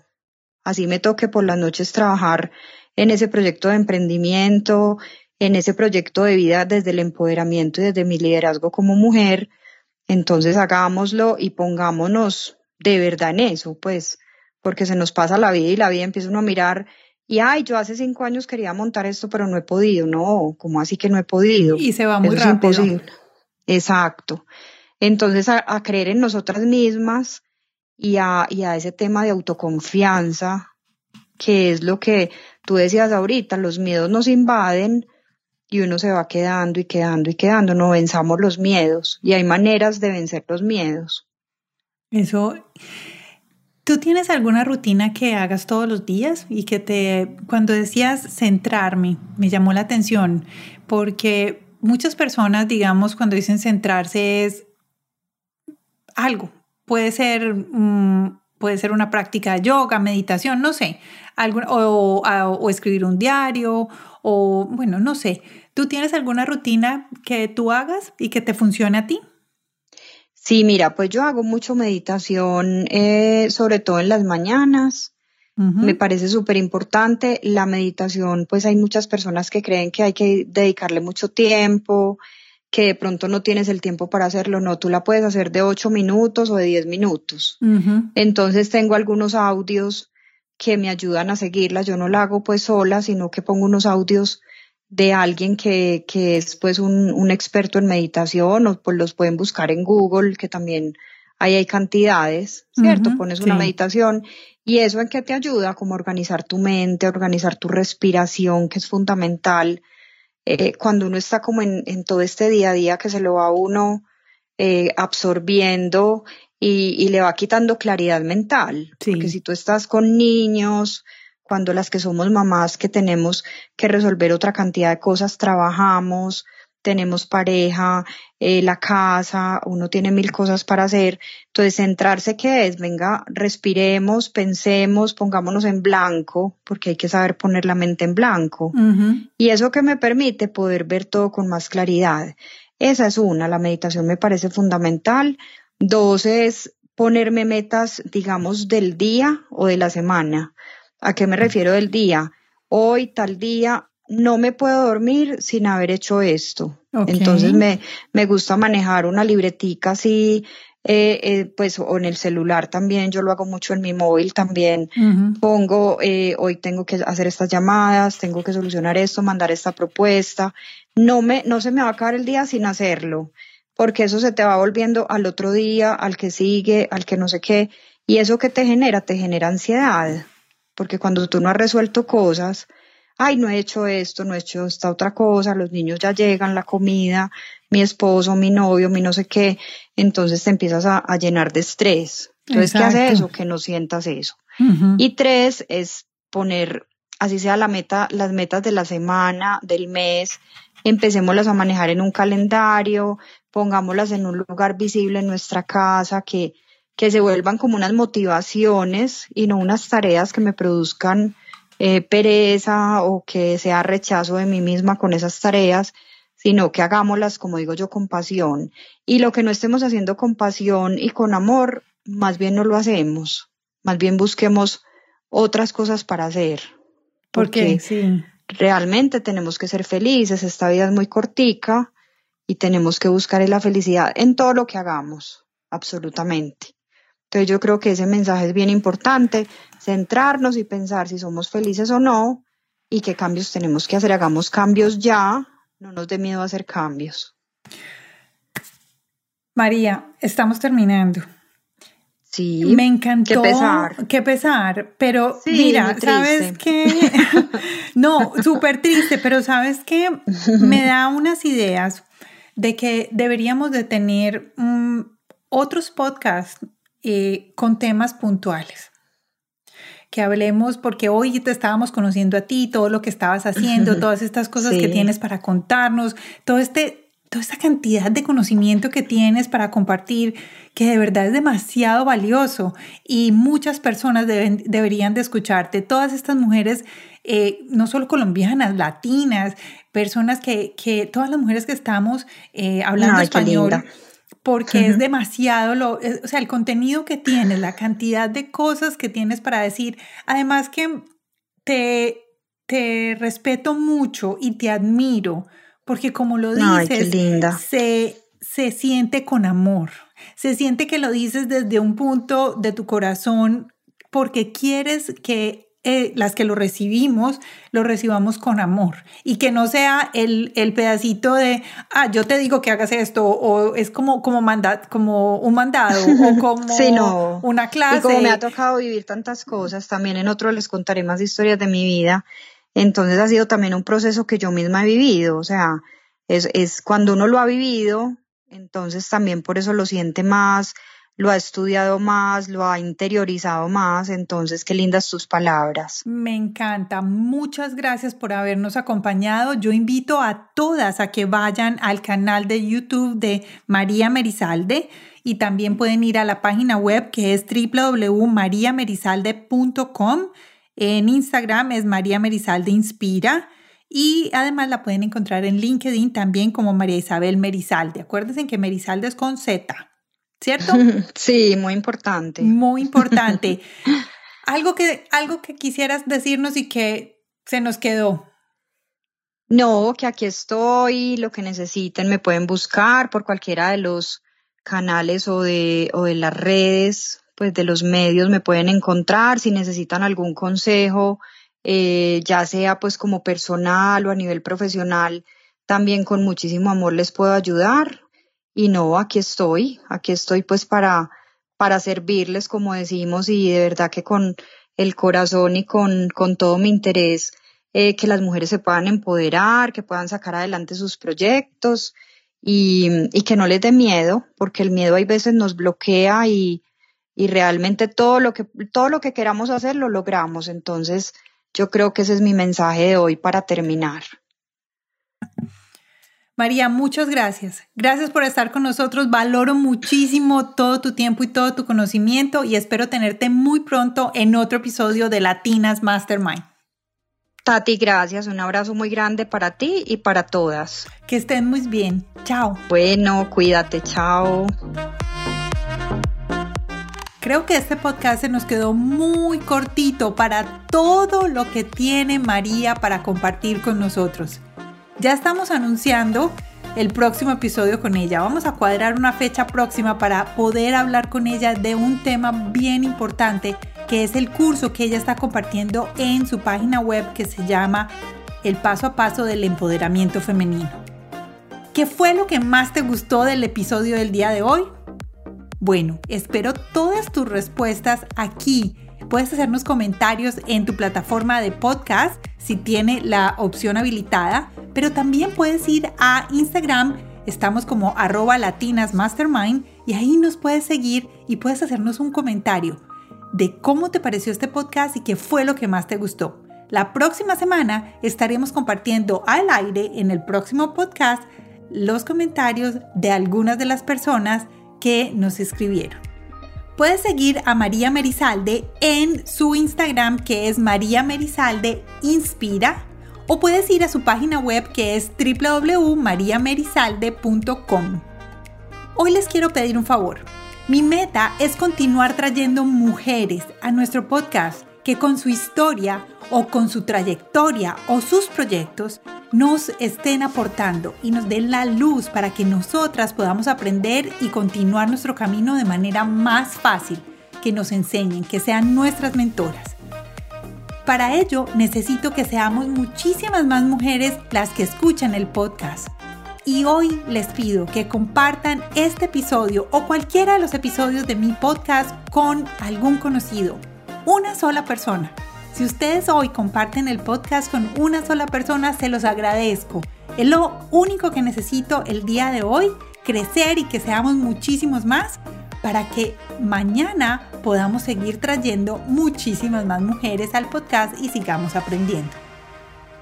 Así me toque por las noches trabajar en ese proyecto de emprendimiento, en ese proyecto de vida desde el empoderamiento y desde mi liderazgo como mujer, entonces hagámoslo y pongámonos de verdad en eso, pues porque se nos pasa la vida y la vida empieza uno a mirar y ay, yo hace cinco años quería montar esto, pero no he podido. No, ¿cómo así que no he podido? Y se va muy rápido. Es imposible. Exacto. Entonces, a, creer en nosotras mismas y a, y a ese tema de autoconfianza, que es lo que tú decías ahorita, los miedos nos invaden y uno se va quedando y quedando y quedando, no venzamos los miedos y hay maneras de vencer los miedos. Eso, ¿Tú tienes alguna rutina que hagas todos los días y que te, cuando decías centrarme, me llamó la atención porque muchas personas, digamos, cuando dicen centrarse es algo, puede ser, mm, puede ser una práctica de yoga, meditación, no sé, algo, o, o escribir un diario, o bueno, no sé. ¿Tú tienes alguna rutina que tú hagas y que te funcione a ti? Sí, mira, pues yo hago mucho meditación, eh, sobre todo en las mañanas. Me parece súper importante. La meditación, pues hay muchas personas que creen que hay que dedicarle mucho tiempo, que de pronto no tienes el tiempo para hacerlo. No, tú la puedes hacer de ocho minutos o de diez minutos. Entonces tengo algunos audios que me ayudan a seguirla. Yo no la hago pues sola, sino que pongo unos audios de alguien que, que es pues un, un, experto en meditación o pues los pueden buscar en Google, que también ahí hay cantidades, ¿cierto? Pones una meditación y eso en qué te ayuda como organizar tu mente, organizar tu respiración, que es fundamental. Eh, cuando uno está como en, en, todo este día a día que se lo va uno eh, absorbiendo y, y, le va quitando claridad mental. Porque si tú estás con niños, cuando las que somos mamás que tenemos que resolver otra cantidad de cosas, trabajamos, tenemos pareja, eh, la casa, uno tiene mil cosas para hacer. Entonces, centrarse qué es, venga, respiremos, pensemos, pongámonos en blanco, porque hay que saber poner la mente en blanco. Y eso que me permite poder ver todo con más claridad. Esa es una, la meditación me parece fundamental. Dos es ponerme metas, digamos, del día o de la semana. ¿A qué me refiero del día? Hoy, tal día, no me puedo dormir sin haber hecho esto. Entonces me, me gusta manejar una libretica así, eh, eh, pues o en el celular también, yo lo hago mucho en mi móvil también. Pongo, eh, hoy tengo que hacer estas llamadas, tengo que solucionar esto, mandar esta propuesta. No me, no se me va a acabar el día sin hacerlo, porque eso se te va volviendo al otro día, al que sigue, al que no sé qué. Y eso que te genera, te genera ansiedad porque cuando tú no has resuelto cosas, ay, no he hecho esto, no he hecho esta otra cosa, los niños ya llegan, la comida, mi esposo, mi novio, mi no sé qué, entonces te empiezas a, llenar de estrés. Entonces, ¿qué hace eso? Que no sientas eso. Y tres es poner, así sea la meta, las metas de la semana, del mes, empecémoslas a manejar en un calendario, pongámoslas en un lugar visible en nuestra casa, que que se vuelvan como unas motivaciones y no unas tareas que me produzcan eh, pereza o que sea rechazo de mí misma con esas tareas, sino que hagámoslas, como digo yo, con pasión. Y lo que no estemos haciendo con pasión y con amor, más bien no lo hacemos. Más bien busquemos otras cosas para hacer. Porque sí. realmente tenemos que ser felices. Esta vida es muy cortica y tenemos que buscar la felicidad en todo lo que hagamos. Absolutamente. Entonces yo creo que ese mensaje es bien importante, centrarnos y pensar si somos felices o no y qué cambios tenemos que hacer. Hagamos cambios ya, no nos dé miedo a hacer cambios. María, estamos terminando. Sí. Me encantó. Qué pesar. Qué pesar. Pero mira, ¿sabes qué? no, súper triste, pero ¿sabes qué? Me da unas ideas de que deberíamos de tener mm, otros podcasts eh, con temas puntuales. Que hablemos, porque hoy te estábamos conociendo a ti, todo lo que estabas haciendo, todas estas cosas que tienes para contarnos, todo este toda esta cantidad de conocimiento que tienes para compartir, que de verdad es demasiado valioso y muchas personas deben, deberían de escucharte. Todas estas mujeres, eh, no solo colombianas, latinas, personas que, que todas las mujeres que estamos eh, hablando español, porque es demasiado, lo, o sea, el contenido que tienes, la cantidad de cosas que tienes para decir, además que te, te respeto mucho y te admiro porque como lo dices, Se, se siente con amor, se siente que lo dices desde un punto de tu corazón porque quieres que eh, las que lo recibimos, lo recibamos con amor y que no sea el, el, pedacito de, ah, yo te digo que hagas esto o es como, como, como un mandado o como una clase. Y como me ha tocado vivir tantas cosas, también en otro les contaré más historias de mi vida entonces ha sido también un proceso que yo misma he vivido, o sea, es, es cuando uno lo ha vivido, entonces también por eso lo siente más, lo ha estudiado más, lo ha interiorizado más, entonces qué lindas tus palabras. Me encanta, muchas gracias por habernos acompañado. Yo invito a todas a que vayan al canal de YouTube de María Merizalde y también pueden ir a la página web que es www.mariamerizalde.com en Instagram es María Merizalde Inspira y además la pueden encontrar en LinkedIn también como María Isabel Merizalde. Acuérdense que Merizalde es con Z, ¿cierto? Sí, muy importante. Muy importante. algo, que, algo que quisieras decirnos y que se nos quedó. No, que aquí estoy, lo que necesiten me pueden buscar por cualquiera de los canales o de, o de las redes pues de los medios me pueden encontrar si necesitan algún consejo, eh, ya sea pues como personal o a nivel profesional, también con muchísimo amor les puedo ayudar. Y no, aquí estoy, aquí estoy pues para, para servirles, como decimos, y de verdad que con el corazón y con, con todo mi interés, eh, que las mujeres se puedan empoderar, que puedan sacar adelante sus proyectos y, y que no les dé miedo, porque el miedo hay veces nos bloquea y, y realmente todo lo que todo lo que queramos hacer lo logramos. Entonces, yo creo que ese es mi mensaje de hoy para terminar. María, muchas gracias. Gracias por estar con nosotros. Valoro muchísimo todo tu tiempo y todo tu conocimiento y espero tenerte muy pronto en otro episodio de Latinas Mastermind. Tati, gracias. Un abrazo muy grande para ti y para todas. Que estén muy bien. Chao. Bueno, cuídate. Chao. Creo que este podcast se nos quedó muy cortito para todo lo que tiene María para compartir con nosotros. Ya estamos anunciando el próximo episodio con ella. Vamos a cuadrar una fecha próxima para poder hablar con ella de un tema bien importante que es el curso que ella está compartiendo en su página web que se llama El paso a paso del empoderamiento femenino. ¿Qué fue lo que más te gustó del episodio del día de hoy? Bueno, espero todas tus respuestas aquí. Puedes hacernos comentarios en tu plataforma de podcast si tiene la opción habilitada, pero también puedes ir a Instagram, estamos como arroba latinasmastermind y ahí nos puedes seguir y puedes hacernos un comentario de cómo te pareció este podcast y qué fue lo que más te gustó. La próxima semana estaremos compartiendo al aire en el próximo podcast los comentarios de algunas de las personas que nos escribieron. Puedes seguir a María Merizalde en su Instagram que es María Merizalde Inspira o puedes ir a su página web que es www.mariamerizalde.com. Hoy les quiero pedir un favor. Mi meta es continuar trayendo mujeres a nuestro podcast que con su historia o con su trayectoria o sus proyectos nos estén aportando y nos den la luz para que nosotras podamos aprender y continuar nuestro camino de manera más fácil, que nos enseñen, que sean nuestras mentoras. Para ello necesito que seamos muchísimas más mujeres las que escuchan el podcast. Y hoy les pido que compartan este episodio o cualquiera de los episodios de mi podcast con algún conocido, una sola persona si ustedes hoy comparten el podcast con una sola persona, se los agradezco. Es lo único que necesito el día de hoy, crecer y que seamos muchísimos más para que mañana podamos seguir trayendo muchísimas más mujeres al podcast y sigamos aprendiendo.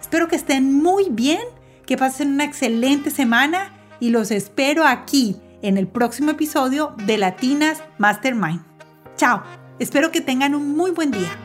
Espero que estén muy bien, que pasen una excelente semana y los espero aquí en el próximo episodio de Latinas Mastermind. Chao, espero que tengan un muy buen día.